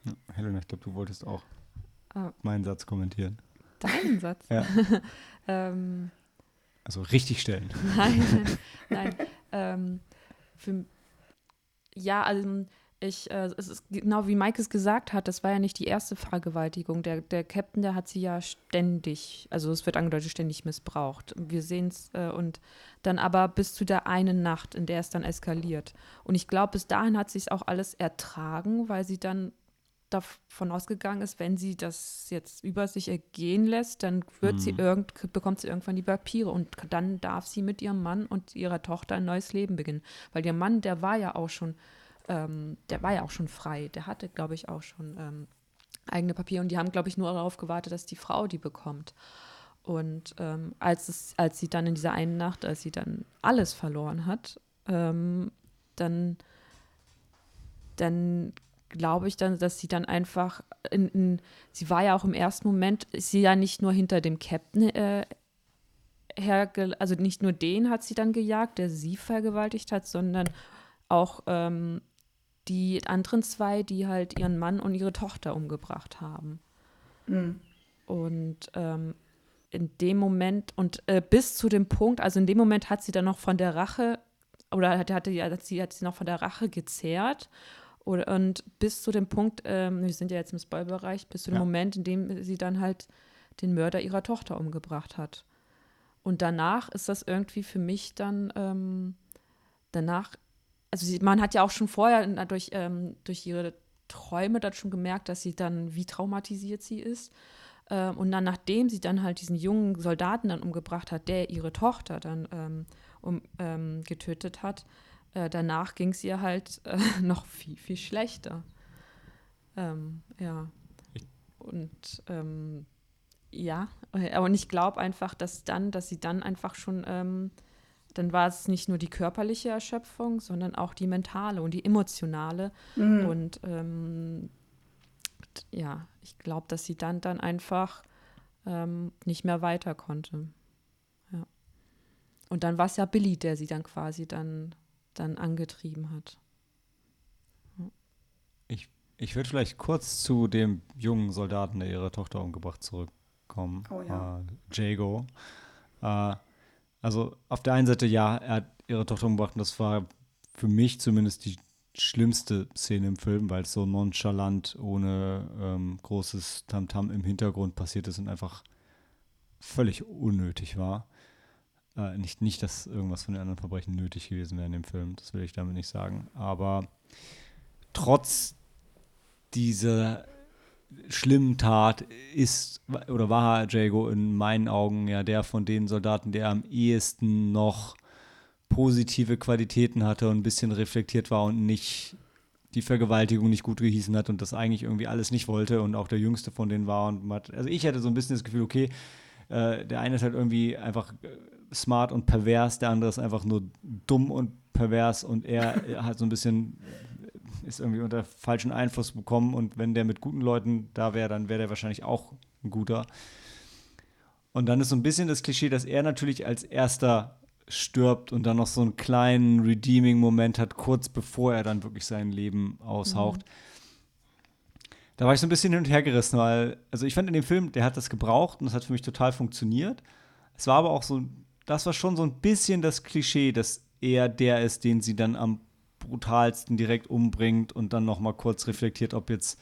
Ja, Helena, ich glaube, du wolltest auch ah. meinen Satz kommentieren.
Deinen Satz?
Ja. ähm, also richtig stellen.
Nein, nein. ähm, für, ja, also ich, äh, es ist genau wie Mike es gesagt hat, das war ja nicht die erste Vergewaltigung. Der, der Captain, der hat sie ja ständig, also es wird angedeutet, ständig missbraucht. Wir sehen es äh, und dann aber bis zu der einen Nacht, in der es dann eskaliert. Und ich glaube, bis dahin hat sie es auch alles ertragen, weil sie dann davon ausgegangen ist, wenn sie das jetzt über sich ergehen lässt, dann wird mhm. sie irgend, bekommt sie irgendwann die Papiere und dann darf sie mit ihrem Mann und ihrer Tochter ein neues Leben beginnen. Weil ihr Mann, der war ja auch schon ähm, der war ja auch schon frei. Der hatte, glaube ich, auch schon ähm, eigene Papiere und die haben, glaube ich, nur darauf gewartet, dass die Frau die bekommt. Und ähm, als, es, als sie dann in dieser einen Nacht, als sie dann alles verloren hat, ähm, dann, dann glaube ich dann, dass sie dann einfach, in, in, sie war ja auch im ersten Moment, sie ja nicht nur hinter dem Captain äh, herge, also nicht nur den hat sie dann gejagt, der sie vergewaltigt hat, sondern auch ähm, die anderen zwei, die halt ihren Mann und ihre Tochter umgebracht haben. Mhm. Und ähm, in dem Moment und äh, bis zu dem Punkt, also in dem Moment hat sie dann noch von der Rache oder hat, hatte, hat, sie, hat sie noch von der Rache gezehrt. Oder, und bis zu dem Punkt, ähm, wir sind ja jetzt im Spoilbereich, bis zu dem ja. Moment, in dem sie dann halt den Mörder ihrer Tochter umgebracht hat. Und danach ist das irgendwie für mich dann, ähm, danach, also man hat ja auch schon vorher durch, ähm, durch ihre Träume dann schon gemerkt, dass sie dann, wie traumatisiert sie ist. Ähm, und dann, nachdem sie dann halt diesen jungen Soldaten dann umgebracht hat, der ihre Tochter dann ähm, um, ähm, getötet hat, äh, danach ging es ihr halt äh, noch viel, viel schlechter. Ähm, ja. Und ähm, ja, und ich glaube einfach, dass dann, dass sie dann einfach schon, dann war es nicht nur die körperliche Erschöpfung, sondern auch die mentale und die emotionale. Mhm. Und ähm, ja, ich glaube, dass sie dann dann einfach ähm, nicht mehr weiter konnte. Ja. Und dann war es ja Billy, der sie dann quasi dann, dann angetrieben hat.
Ich, ich würde vielleicht kurz zu dem jungen Soldaten, der ihre Tochter umgebracht, zurückkommen. Oh ja. Äh, Jago. Äh, also auf der einen Seite, ja, er hat ihre Tochter umgebracht und das war für mich zumindest die schlimmste Szene im Film, weil es so nonchalant, ohne ähm, großes Tamtam -Tam im Hintergrund passiert ist und einfach völlig unnötig war. Äh, nicht, nicht, dass irgendwas von den anderen Verbrechen nötig gewesen wäre in dem Film, das will ich damit nicht sagen. Aber trotz dieser schlimmen Tat ist oder war Jago in meinen Augen ja der von den Soldaten, der am ehesten noch positive Qualitäten hatte und ein bisschen reflektiert war und nicht die Vergewaltigung nicht gut gehießen hat und das eigentlich irgendwie alles nicht wollte und auch der jüngste von denen war und hat, also ich hatte so ein bisschen das Gefühl, okay, äh, der eine ist halt irgendwie einfach äh, smart und pervers, der andere ist einfach nur dumm und pervers und er hat so ein bisschen ist irgendwie unter falschen Einfluss bekommen und wenn der mit guten Leuten da wäre, dann wäre der wahrscheinlich auch ein guter. Und dann ist so ein bisschen das Klischee, dass er natürlich als erster stirbt und dann noch so einen kleinen Redeeming-Moment hat, kurz bevor er dann wirklich sein Leben aushaucht. Mhm. Da war ich so ein bisschen hin und her gerissen, weil, also ich fand in dem Film, der hat das gebraucht und das hat für mich total funktioniert. Es war aber auch so, das war schon so ein bisschen das Klischee, dass er der ist, den sie dann am brutalsten direkt umbringt und dann noch mal kurz reflektiert, ob jetzt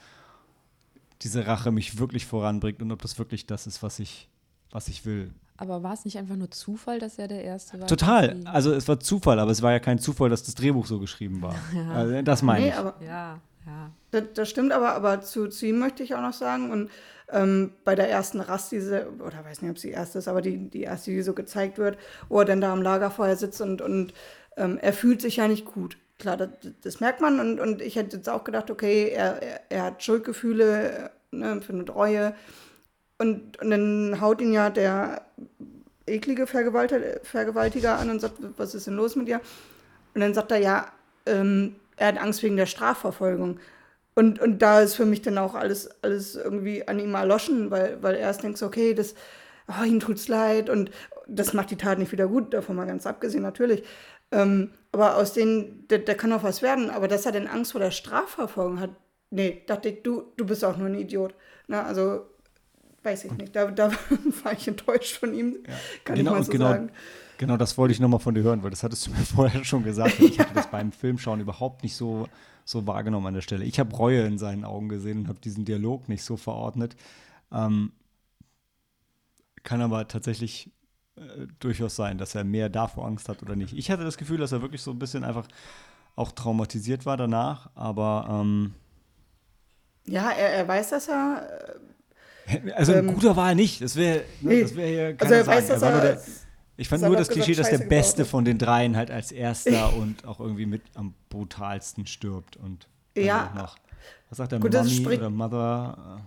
diese Rache mich wirklich voranbringt und ob das wirklich das ist, was ich, was ich will.
Aber war es nicht einfach nur Zufall, dass er der Erste war?
Total. Also es war Zufall, aber es war ja kein Zufall, dass das Drehbuch so geschrieben war. Ja. Also, das meine nee, ich.
Aber, ja, ja. Das, das, stimmt aber, aber zu, zu, ihm möchte ich auch noch sagen. Und ähm, bei der ersten Rast, diese, oder weiß nicht, ob es die erste ist, aber die, die erste, die so gezeigt wird, wo er dann da am Lagerfeuer sitzt und, und ähm, er fühlt sich ja nicht gut. Klar, das, das, merkt man und, und ich hätte jetzt auch gedacht, okay, er, er, er hat Schuldgefühle, ne, für eine Treue und, und dann haut ihn ja der eklige Vergewaltiger, Vergewaltiger an und sagt, was ist denn los mit dir? Und dann sagt er, ja, ähm, er hat Angst wegen der Strafverfolgung. Und, und da ist für mich dann auch alles, alles irgendwie an ihm erloschen, weil, weil er erst denkt, okay, das, oh, ihm tut's leid und das macht die Tat nicht wieder gut, davon mal ganz abgesehen natürlich. Ähm, aber aus denen, der, der kann auch was werden, aber dass er denn Angst vor der Strafverfolgung hat, nee, dachte ich, du, du bist auch nur ein Idiot. Na, also weiß ich nicht. Da, da war ich enttäuscht von ihm, ja. kann genau, ich mal so
genau,
sagen.
Genau, das wollte ich nochmal von dir hören, weil das hattest du mir vorher schon gesagt. Ich hatte das beim Filmschauen überhaupt nicht so, so wahrgenommen an der Stelle. Ich habe Reue in seinen Augen gesehen und habe diesen Dialog nicht so verordnet. Ähm, kann aber tatsächlich äh, durchaus sein, dass er mehr davor Angst hat oder nicht. Ich hatte das Gefühl, dass er wirklich so ein bisschen einfach auch traumatisiert war danach, aber ähm,
ja, er, er weiß, dass er äh,
also ein ähm, guter war er nicht. Das wäre ne, das wär hier also er weiß, dass er, der, Ich fand nur das Klischee, dass der Beste von den dreien halt als erster und auch irgendwie mit am brutalsten stirbt. Und
ja.
Noch, was sagt der Gut, Mommy oder Mother?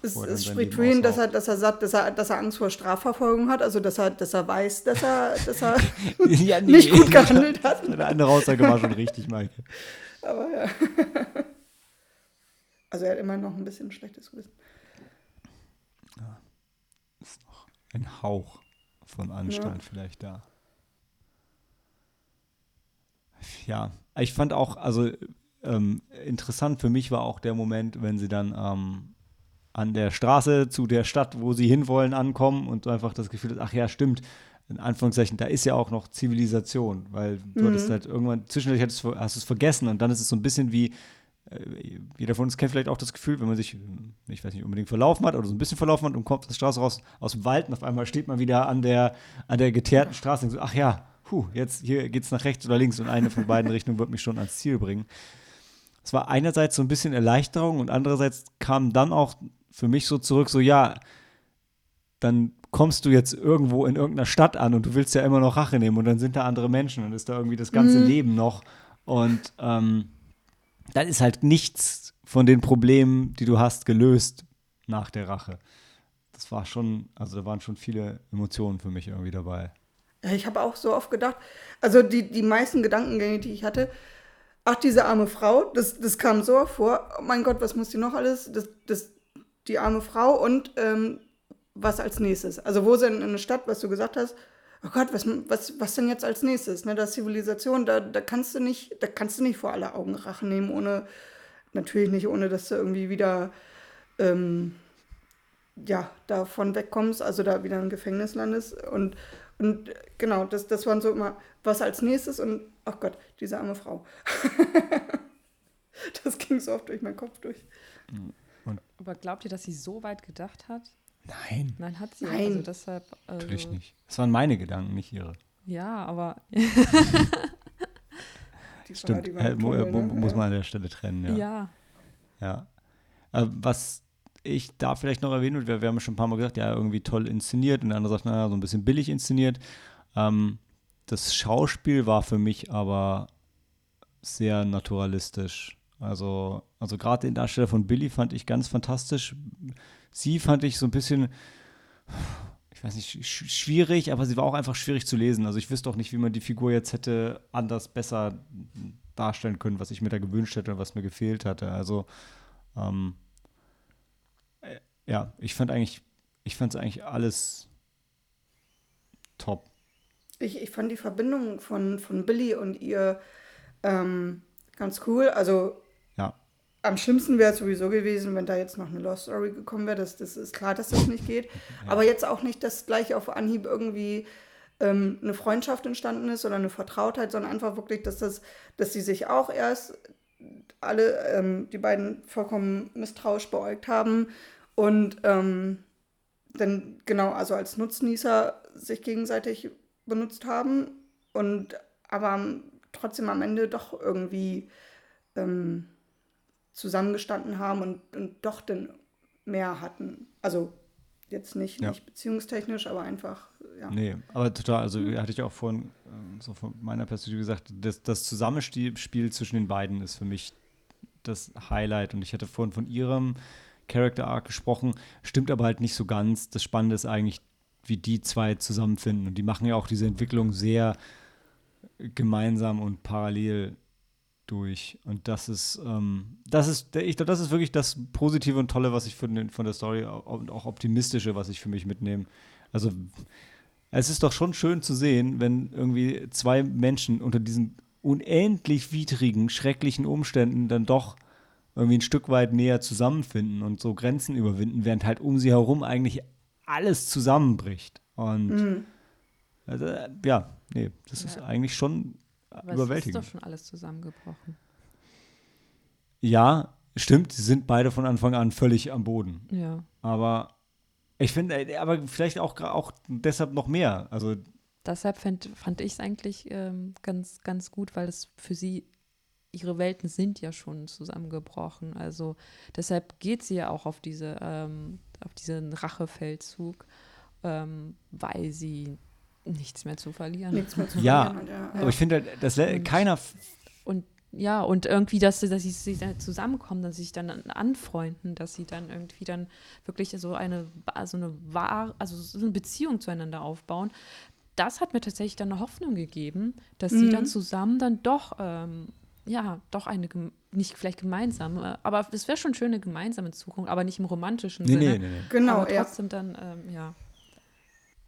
Es, es spricht für ihn, dass er, dass er sagt, dass er, dass er Angst vor Strafverfolgung hat, also dass er, dass er weiß, dass er, dass er ja, nee, nicht gut gehandelt hat.
Eine andere Aussage war schon richtig, Maike.
Aber ja. Also er hat immer noch ein bisschen schlechtes Gewissen.
Ja. Ist noch ein Hauch von Anstand ja. vielleicht da. Ja, ich fand auch, also ähm, interessant für mich war auch der Moment, wenn sie dann ähm, an der Straße zu der Stadt, wo sie hinwollen, ankommen und einfach das Gefühl hat, ach ja, stimmt, in Anführungszeichen, da ist ja auch noch Zivilisation, weil du mhm. hattest halt irgendwann, zwischendurch hast du es vergessen und dann ist es so ein bisschen wie, äh, jeder von uns kennt vielleicht auch das Gefühl, wenn man sich, ich weiß nicht, unbedingt verlaufen hat oder so ein bisschen verlaufen hat und kommt aus der Straße raus, aus dem Wald und auf einmal steht man wieder an der, an der geteerten Straße und so, ach ja, puh, jetzt hier geht es nach rechts oder links und eine von beiden Richtungen wird mich schon ans Ziel bringen. Es war einerseits so ein bisschen Erleichterung und andererseits kam dann auch für mich so zurück, so ja, dann kommst du jetzt irgendwo in irgendeiner Stadt an und du willst ja immer noch Rache nehmen und dann sind da andere Menschen und ist da irgendwie das ganze mhm. Leben noch und ähm, dann ist halt nichts von den Problemen, die du hast, gelöst nach der Rache. Das war schon, also da waren schon viele Emotionen für mich irgendwie dabei.
Ich habe auch so oft gedacht, also die, die meisten Gedankengänge, die ich hatte, ach, diese arme Frau, das, das kam so vor, oh mein Gott, was muss die noch alles? Das, das, die arme Frau und ähm, was als nächstes? Also wo sind in einer Stadt, was du gesagt hast, oh Gott, was, was, was denn jetzt als nächstes? Ne, das Zivilisation, da, da kannst du nicht, da kannst du nicht vor aller Augen Rache nehmen, ohne, natürlich nicht, ohne dass du irgendwie wieder ähm, ja, davon wegkommst, also da wieder im Gefängnis landest. Und, und genau, das, das waren so immer, was als nächstes und ach oh Gott, diese arme Frau. das ging so oft durch meinen Kopf durch.
Und Aber glaubt ihr, dass sie so weit gedacht hat?
Nein.
Nein, hat sie.
Nein. Also
deshalb, also
Natürlich nicht. Das waren meine Gedanken, nicht ihre.
Ja, aber.
Stimmt, äh, mu ne? muss man an der Stelle trennen, ja.
Ja.
ja. Äh, was ich da vielleicht noch erwähnen würde, wir, wir haben schon ein paar Mal gesagt, ja, irgendwie toll inszeniert und der andere sagt, naja, so ein bisschen billig inszeniert. Ähm, das Schauspiel war für mich aber sehr naturalistisch. Also, also gerade den Darsteller von Billy fand ich ganz fantastisch. Sie fand ich so ein bisschen, ich weiß nicht, schwierig, aber sie war auch einfach schwierig zu lesen. Also ich wüsste auch nicht, wie man die Figur jetzt hätte anders besser darstellen können, was ich mir da gewünscht hätte und was mir gefehlt hatte. Also ähm, äh, ja, ich fand eigentlich, ich fand es eigentlich alles top.
Ich, ich fand die Verbindung von, von Billy und ihr ähm, ganz cool. Also am schlimmsten wäre es sowieso gewesen, wenn da jetzt noch eine Lost Story gekommen wäre. Das, das ist klar, dass das nicht geht. Ja. Aber jetzt auch nicht, dass gleich auf Anhieb irgendwie ähm, eine Freundschaft entstanden ist oder eine Vertrautheit, sondern einfach wirklich, dass, das, dass sie sich auch erst alle, ähm, die beiden vollkommen misstrauisch beäugt haben und ähm, dann genau, also als Nutznießer sich gegenseitig benutzt haben und aber trotzdem am Ende doch irgendwie ähm, zusammengestanden haben und, und doch dann mehr hatten. Also jetzt nicht, ja. nicht beziehungstechnisch, aber einfach, ja.
Nee, aber total, also hatte ich auch vorhin ähm, so von meiner Perspektive gesagt, das, das Zusammenspiel zwischen den beiden ist für mich das Highlight und ich hatte vorhin von ihrem Character Arc gesprochen, stimmt aber halt nicht so ganz. Das Spannende ist eigentlich, wie die zwei zusammenfinden und die machen ja auch diese Entwicklung sehr gemeinsam und parallel durch. Und das ist, ähm, das ist, ich glaube, das ist wirklich das Positive und Tolle, was ich von, von der Story und auch Optimistische, was ich für mich mitnehme. Also es ist doch schon schön zu sehen, wenn irgendwie zwei Menschen unter diesen unendlich widrigen, schrecklichen Umständen dann doch irgendwie ein Stück weit näher zusammenfinden und so Grenzen überwinden, während halt um sie herum eigentlich alles zusammenbricht. Und mhm. also, ja, nee, das ja. ist eigentlich schon aber überwältigend.
Es ist doch schon alles zusammengebrochen.
Ja, stimmt, sie sind beide von Anfang an völlig am Boden.
Ja.
Aber ich finde, äh, aber vielleicht auch, auch deshalb noch mehr. Also
deshalb fand, fand ich es eigentlich ähm, ganz, ganz gut, weil es für sie, ihre Welten sind ja schon zusammengebrochen. Also deshalb geht sie ja auch auf diese, ähm, auf diesen Rachefeldzug, ähm, weil sie nichts mehr zu verlieren.
Nichts mehr zu
ja, verlieren. Ja, aber ich finde, halt, dass und, keiner.
Und ja, und irgendwie, dass, dass sie, sie dann zusammenkommen, dass sie sich dann anfreunden, dass sie dann irgendwie dann wirklich so eine, so eine wahr, also so eine Beziehung zueinander aufbauen. Das hat mir tatsächlich dann eine Hoffnung gegeben, dass mhm. sie dann zusammen dann doch, ähm, ja, doch eine, nicht vielleicht gemeinsame, aber es wäre schon schön eine gemeinsame Zukunft, aber nicht im romantischen nee, Sinne. Nee, nee, nee.
Genau,
aber trotzdem ja. dann, ähm, ja.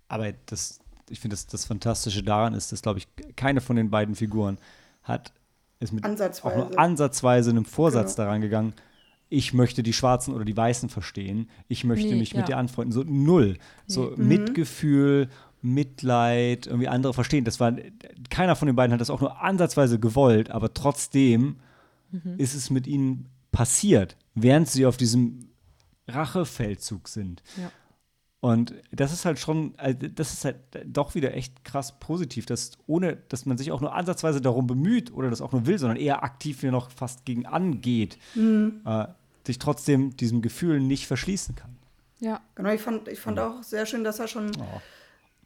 Aber das, ich finde, das, das Fantastische daran ist, dass, glaube ich, keine von den beiden Figuren hat, ist mit
ansatzweise.
auch nur ansatzweise einem Vorsatz genau. daran gegangen, ich möchte die Schwarzen oder die Weißen verstehen, ich möchte nee, mich ja. mit dir anfreunden. So null. Nee. So mhm. Mitgefühl, Mitleid, irgendwie andere verstehen. Das war, keiner von den beiden hat das auch nur ansatzweise gewollt, aber trotzdem mhm. ist es mit ihnen passiert, während sie auf diesem Rachefeldzug sind. Ja. Und das ist halt schon, also das ist halt doch wieder echt krass positiv, dass ohne, dass man sich auch nur ansatzweise darum bemüht oder das auch nur will, sondern eher aktiv hier noch fast gegen angeht, mhm. äh, sich trotzdem diesem Gefühl nicht verschließen kann.
Ja, genau. Ich fand, ich fand auch sehr schön, dass er schon oh.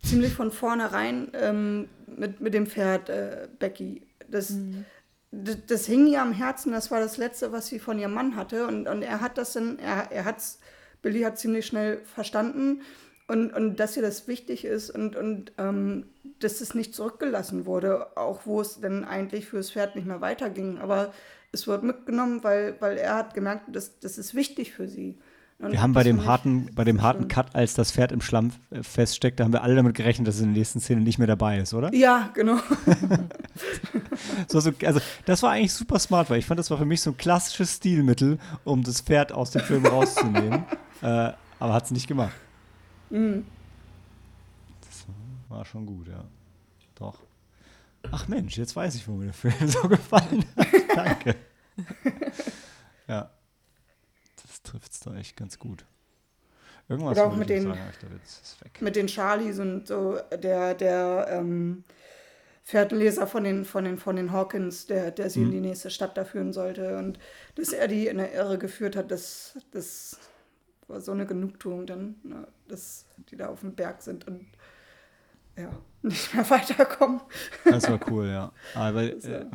ziemlich von vornherein ähm, mit, mit dem Pferd äh, Becky, das, mhm. das, das, hing ihr am Herzen, das war das Letzte, was sie von ihrem Mann hatte. Und, und er hat das dann, er, er hat es Billy hat ziemlich schnell verstanden und, und dass ihr das wichtig ist und, und ähm, dass es nicht zurückgelassen wurde, auch wo es dann eigentlich fürs Pferd nicht mehr weiterging. Aber es wird mitgenommen, weil, weil er hat gemerkt, dass das ist wichtig für sie.
Und wir haben bei dem harten, bei dem harten Cut, als das Pferd im Schlamm äh, feststeckt, da haben wir alle damit gerechnet, dass es in der nächsten Szene nicht mehr dabei ist, oder?
Ja, genau.
so, so, also das war eigentlich super smart, weil ich fand, das war für mich so ein klassisches Stilmittel, um das Pferd aus dem Film rauszunehmen. äh, aber hat es nicht gemacht. Mhm. Das war schon gut, ja. Doch. Ach Mensch, jetzt weiß ich, wo mir der Film so gefallen hat. Danke. ja trifft es da echt ganz gut.
Irgendwas Oder auch mit den, sagen, mit den Charlies und so der, der ähm, Pferdenleser von den, von den, von den Hawkins, der, der sie mhm. in die nächste Stadt da führen sollte. Und dass er die in der Irre geführt hat, das, das war so eine Genugtuung dann, ne, dass die da auf dem Berg sind und ja, nicht mehr weiterkommen.
Das war cool, ja. Aber äh,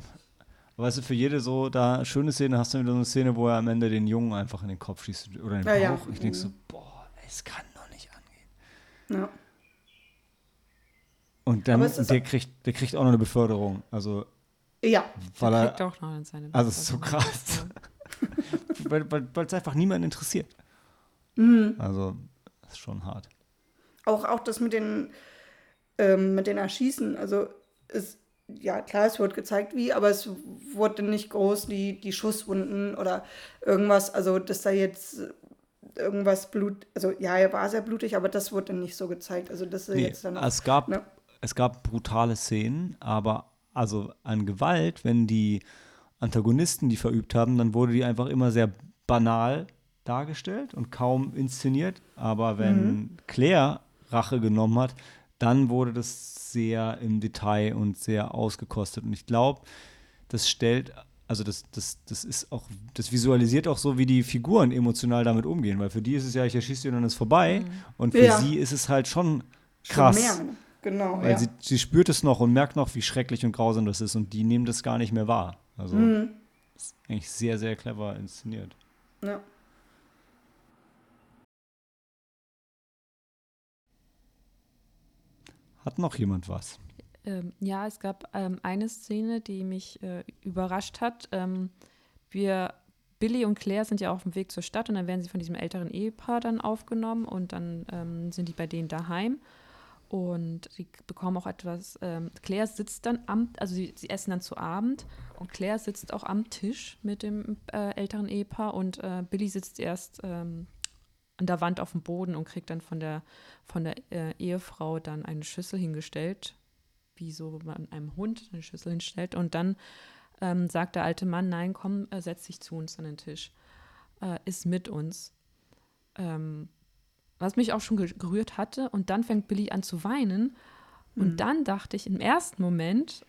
weißt du, für jede so da schöne Szene hast du wieder so eine Szene, wo er am Ende den Jungen einfach in den Kopf schießt oder in den ja, Bauch. Ja. Ich denke so, boah, es kann doch nicht angehen. Ja. Und dann, der kriegt, der kriegt auch noch eine Beförderung. Also,
ja.
Weil der kriegt er, auch noch seine Also, es ist so krass. weil weil es einfach niemanden interessiert. Mhm. Also, das ist schon hart.
Auch, auch das mit den, ähm, mit den Erschießen. Also, es, ja, klar, es wird gezeigt, wie, aber es wurde nicht groß die, die Schusswunden oder irgendwas, also dass da jetzt irgendwas Blut, also ja, er war sehr blutig, aber das wurde nicht so gezeigt. Also das nee, jetzt dann
es gab ne? es gab brutale Szenen, aber also an Gewalt, wenn die Antagonisten die verübt haben, dann wurde die einfach immer sehr banal dargestellt und kaum inszeniert. Aber wenn mhm. Claire Rache genommen hat, dann wurde das sehr im Detail und sehr ausgekostet. Und ich glaube, das stellt, also das, das, das ist auch, das visualisiert auch so, wie die Figuren emotional damit umgehen, weil für die ist es ja, ich erschieße die und dann ist vorbei. Mhm. Und für ja. sie ist es halt schon krass. Schon mehr,
genau.
Weil ja. sie, sie spürt es noch und merkt noch, wie schrecklich und grausam das ist und die nehmen das gar nicht mehr wahr. Also mhm. ist eigentlich sehr, sehr clever inszeniert. Ja. Hat noch jemand was?
Ähm, ja, es gab ähm, eine Szene, die mich äh, überrascht hat. Ähm, wir, Billy und Claire sind ja auf dem Weg zur Stadt und dann werden sie von diesem älteren Ehepaar dann aufgenommen und dann ähm, sind die bei denen daheim. Und sie bekommen auch etwas, ähm, Claire sitzt dann am, also sie, sie, essen dann zu Abend und Claire sitzt auch am Tisch mit dem äh, älteren Ehepaar und äh, Billy sitzt erst ähm, an der Wand auf dem Boden und kriegt dann von der, von der äh, Ehefrau dann eine Schüssel hingestellt, wie so man einem Hund eine Schüssel hinstellt. Und dann ähm, sagt der alte Mann, nein, komm, äh, setz dich zu uns an den Tisch, äh, ist mit uns. Ähm, was mich auch schon gerührt hatte. Und dann fängt Billy an zu weinen. Und mhm. dann dachte ich im ersten Moment,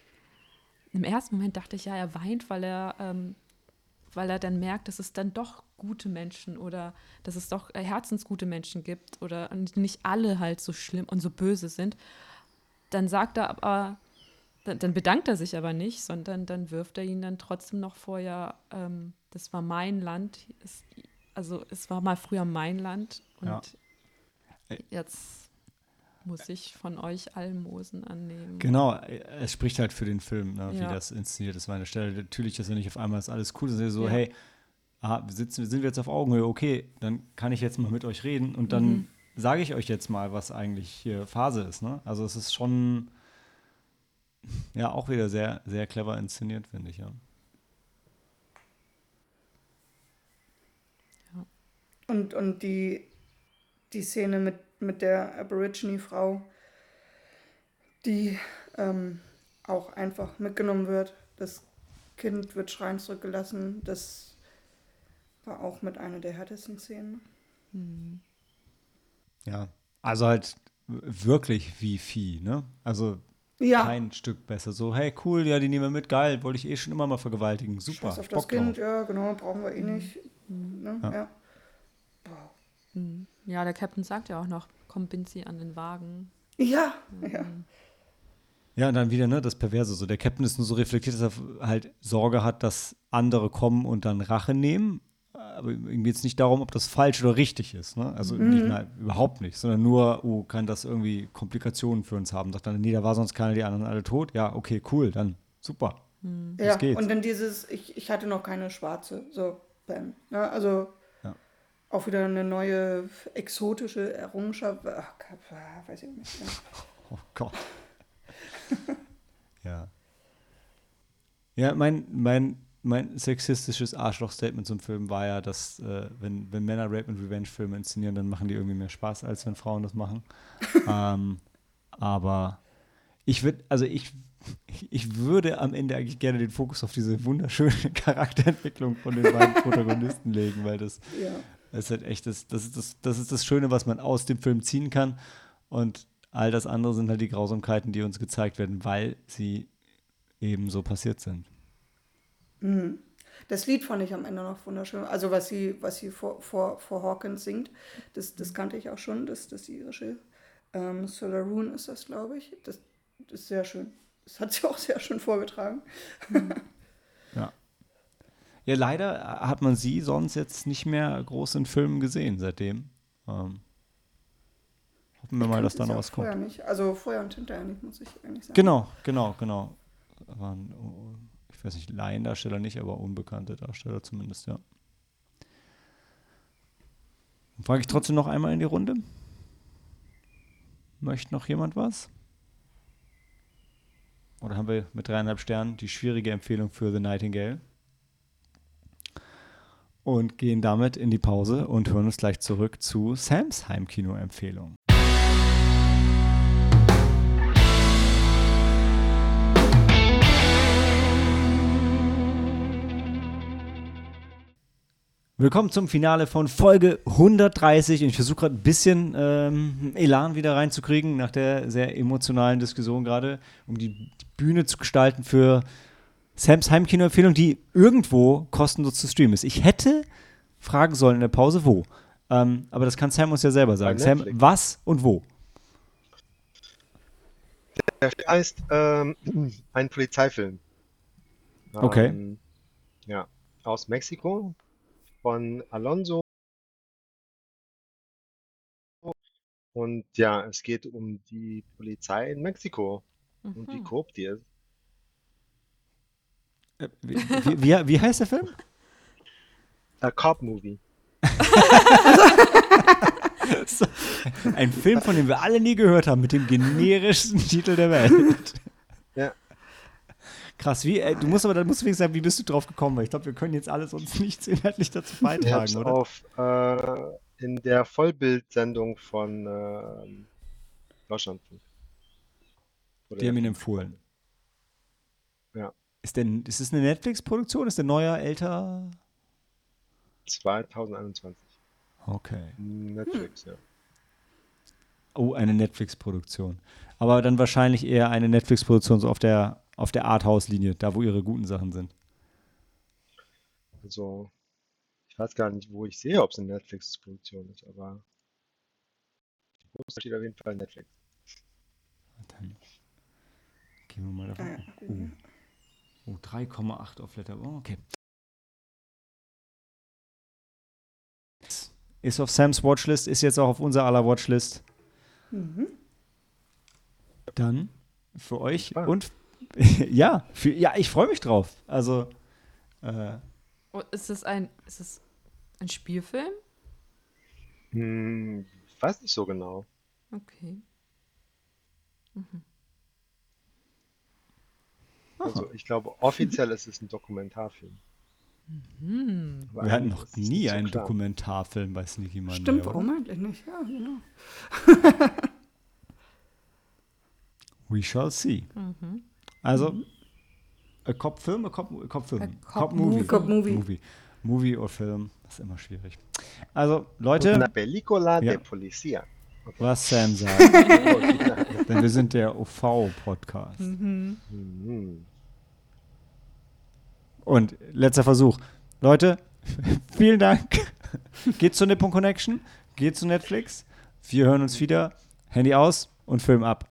im ersten Moment dachte ich, ja, er weint, weil er, ähm, weil er dann merkt, dass es dann doch gute Menschen oder dass es doch äh, herzensgute Menschen gibt oder nicht alle halt so schlimm und so böse sind, dann sagt er aber, dann, bedankt er sich aber nicht, sondern dann wirft er ihn dann trotzdem noch vor, ja, ähm, das war mein Land, es, also es war mal früher mein Land und ja. jetzt muss ich von euch Almosen annehmen.
Genau, es spricht halt für den Film, ne, ja. wie das inszeniert ist. Meine Stelle, natürlich ist ja nicht auf einmal ist alles cool, sondern so, ja. hey, aha, sitzen, sind wir jetzt auf Augenhöhe, okay, dann kann ich jetzt mal mit euch reden und dann mhm. sage ich euch jetzt mal, was eigentlich hier Phase ist. Ne? Also es ist schon ja auch wieder sehr, sehr clever inszeniert, finde ich, ja.
ja. Und, und die, die Szene mit, mit der Aborigine-Frau, die ähm, auch einfach mitgenommen wird, das Kind wird schreiend zurückgelassen. Das war auch mit einer der härtesten Szenen. Hm.
Ja, also halt wirklich wie Vieh, ne? Also ja. kein Stück besser. So, hey, cool, ja, die nehmen wir mit, geil, wollte ich eh schon immer mal vergewaltigen. Super. Scheiß
auf das Kind, drauf. ja, genau, brauchen wir eh nicht.
Mhm. Ne? Ja. Ja. Mhm. Ja. der Captain sagt ja auch noch, komm Binzi an den Wagen.
Ja, mhm. ja.
Ja, und dann wieder, ne, das Perverse. So, der Captain ist nur so reflektiert, dass er halt Sorge hat, dass andere kommen und dann Rache nehmen aber ihm geht es nicht darum, ob das falsch oder richtig ist. Ne? Also mhm. nicht, nein, überhaupt nicht, sondern nur, oh, kann das irgendwie Komplikationen für uns haben? Sagt dann, nee, da war sonst keiner, die anderen alle tot. Ja, okay, cool, dann super.
Mhm. Ja, geht's. und dann dieses, ich, ich hatte noch keine schwarze, so, bam. Ja, ne? also. Auch wieder eine neue exotische Errungenschaft. Ach weiß ich nicht.
Oh Gott. ja. Ja, mein, mein mein sexistisches Arschloch-Statement zum Film war ja, dass äh, wenn, wenn Männer Rape und Revenge-Filme inszenieren, dann machen die irgendwie mehr Spaß, als wenn Frauen das machen. ähm, aber ich würde, also ich, ich würde am Ende eigentlich gerne den Fokus auf diese wunderschöne Charakterentwicklung von den beiden Protagonisten legen, weil das, ja. Das ist halt echt das, das, ist das, das ist das Schöne, was man aus dem Film ziehen kann. Und all das andere sind halt die Grausamkeiten, die uns gezeigt werden, weil sie eben so passiert sind.
Mhm. Das Lied fand ich am Ende noch wunderschön. Also was sie, was sie vor, vor, vor Hawkins singt, das, das kannte ich auch schon, das, das irische. Ähm, Solaroon ist das, glaube ich. Das, das ist sehr schön. Das hat sie auch sehr schön vorgetragen.
Ja. Ja, leider hat man sie sonst jetzt nicht mehr groß in Filmen gesehen seitdem. Ähm, hoffen wir mal, dass da noch was kommt.
Nicht. Also vorher und hinterher nicht, muss ich eigentlich sagen.
Genau, genau, genau. Waren, ich weiß nicht, Laiendarsteller nicht, aber unbekannte Darsteller zumindest, ja. Dann frage ich trotzdem noch einmal in die Runde. Möchte noch jemand was? Oder haben wir mit dreieinhalb Sternen die schwierige Empfehlung für The Nightingale? Und gehen damit in die Pause und hören uns gleich zurück zu Sams Heimkino-Empfehlung. Willkommen zum Finale von Folge 130. Und ich versuche gerade ein bisschen ähm, Elan wieder reinzukriegen nach der sehr emotionalen Diskussion gerade, um die Bühne zu gestalten für Sams Heimkino-Empfehlung, die irgendwo kostenlos zu streamen ist. Ich hätte fragen sollen in der Pause, wo. Ähm, aber das kann Sam uns ja selber sagen. Sam, was und wo?
Der heißt ähm, ein Polizeifilm.
Okay. Ähm,
ja, aus Mexiko von Alonso. Und ja, es geht um die Polizei in Mexiko mhm. und wie korrupt die ist.
Wie, wie, wie, heißt der Film?
A Cop Movie.
ein Film, von dem wir alle nie gehört haben, mit dem generischsten Titel der Welt.
Ja.
Krass, wie, äh, du musst aber, dann musst du wenigstens sagen, wie bist du drauf gekommen? Weil ich glaube, wir können jetzt alles uns nichts inhaltlich dazu beitragen, oder?
auf äh, in der Vollbildsendung von äh, Deutschlandfunk.
Die haben ihn empfohlen.
Ja.
Ist, denn, ist es eine Netflix-Produktion? Ist der neuer, älter?
2021.
Okay.
Netflix, hm. ja.
Oh, eine Netflix-Produktion. Aber dann wahrscheinlich eher eine Netflix-Produktion so auf der auf der Arthouse-Linie, da wo ihre guten Sachen sind.
Also, ich weiß gar nicht, wo ich sehe, ob es eine Netflix-Produktion ist, aber es steht auf jeden Fall Netflix.
Dann gehen wir mal davon. Oh, oh 3,8 auf Letter. Oh, okay. Ist auf Sams Watchlist, ist jetzt auch auf unserer aller Watchlist. Mhm. Dann für euch ah. und ja, für, ja, ich freue mich drauf. Also. Äh,
oh, ist es ein, ist es ein Spielfilm?
Hm, ich weiß nicht so genau.
Okay. Mhm.
Also ich glaube, offiziell ist es ein Dokumentarfilm.
Mhm. Wir hatten noch nie so einen klar. Dokumentarfilm bei Sneaky Monday.
Stimmt, warum eigentlich nicht? Ja, genau.
We shall see. Mhm. Also, Äh, Cop-Film? Äh, Cop-Film? Cop, äh,
Cop, Movie. Cop
Movie. Movie. Movie oder Film. Das ist immer schwierig. Also, Leute.
Una película ja. de policía.
Okay. Was Sam sagt. Denn wir sind der OV-Podcast. Mhm. Mhm. Und letzter Versuch. Leute, vielen Dank. Geht zur Nippon Connection, geht zu Netflix. Wir hören uns wieder. Handy aus und Film ab.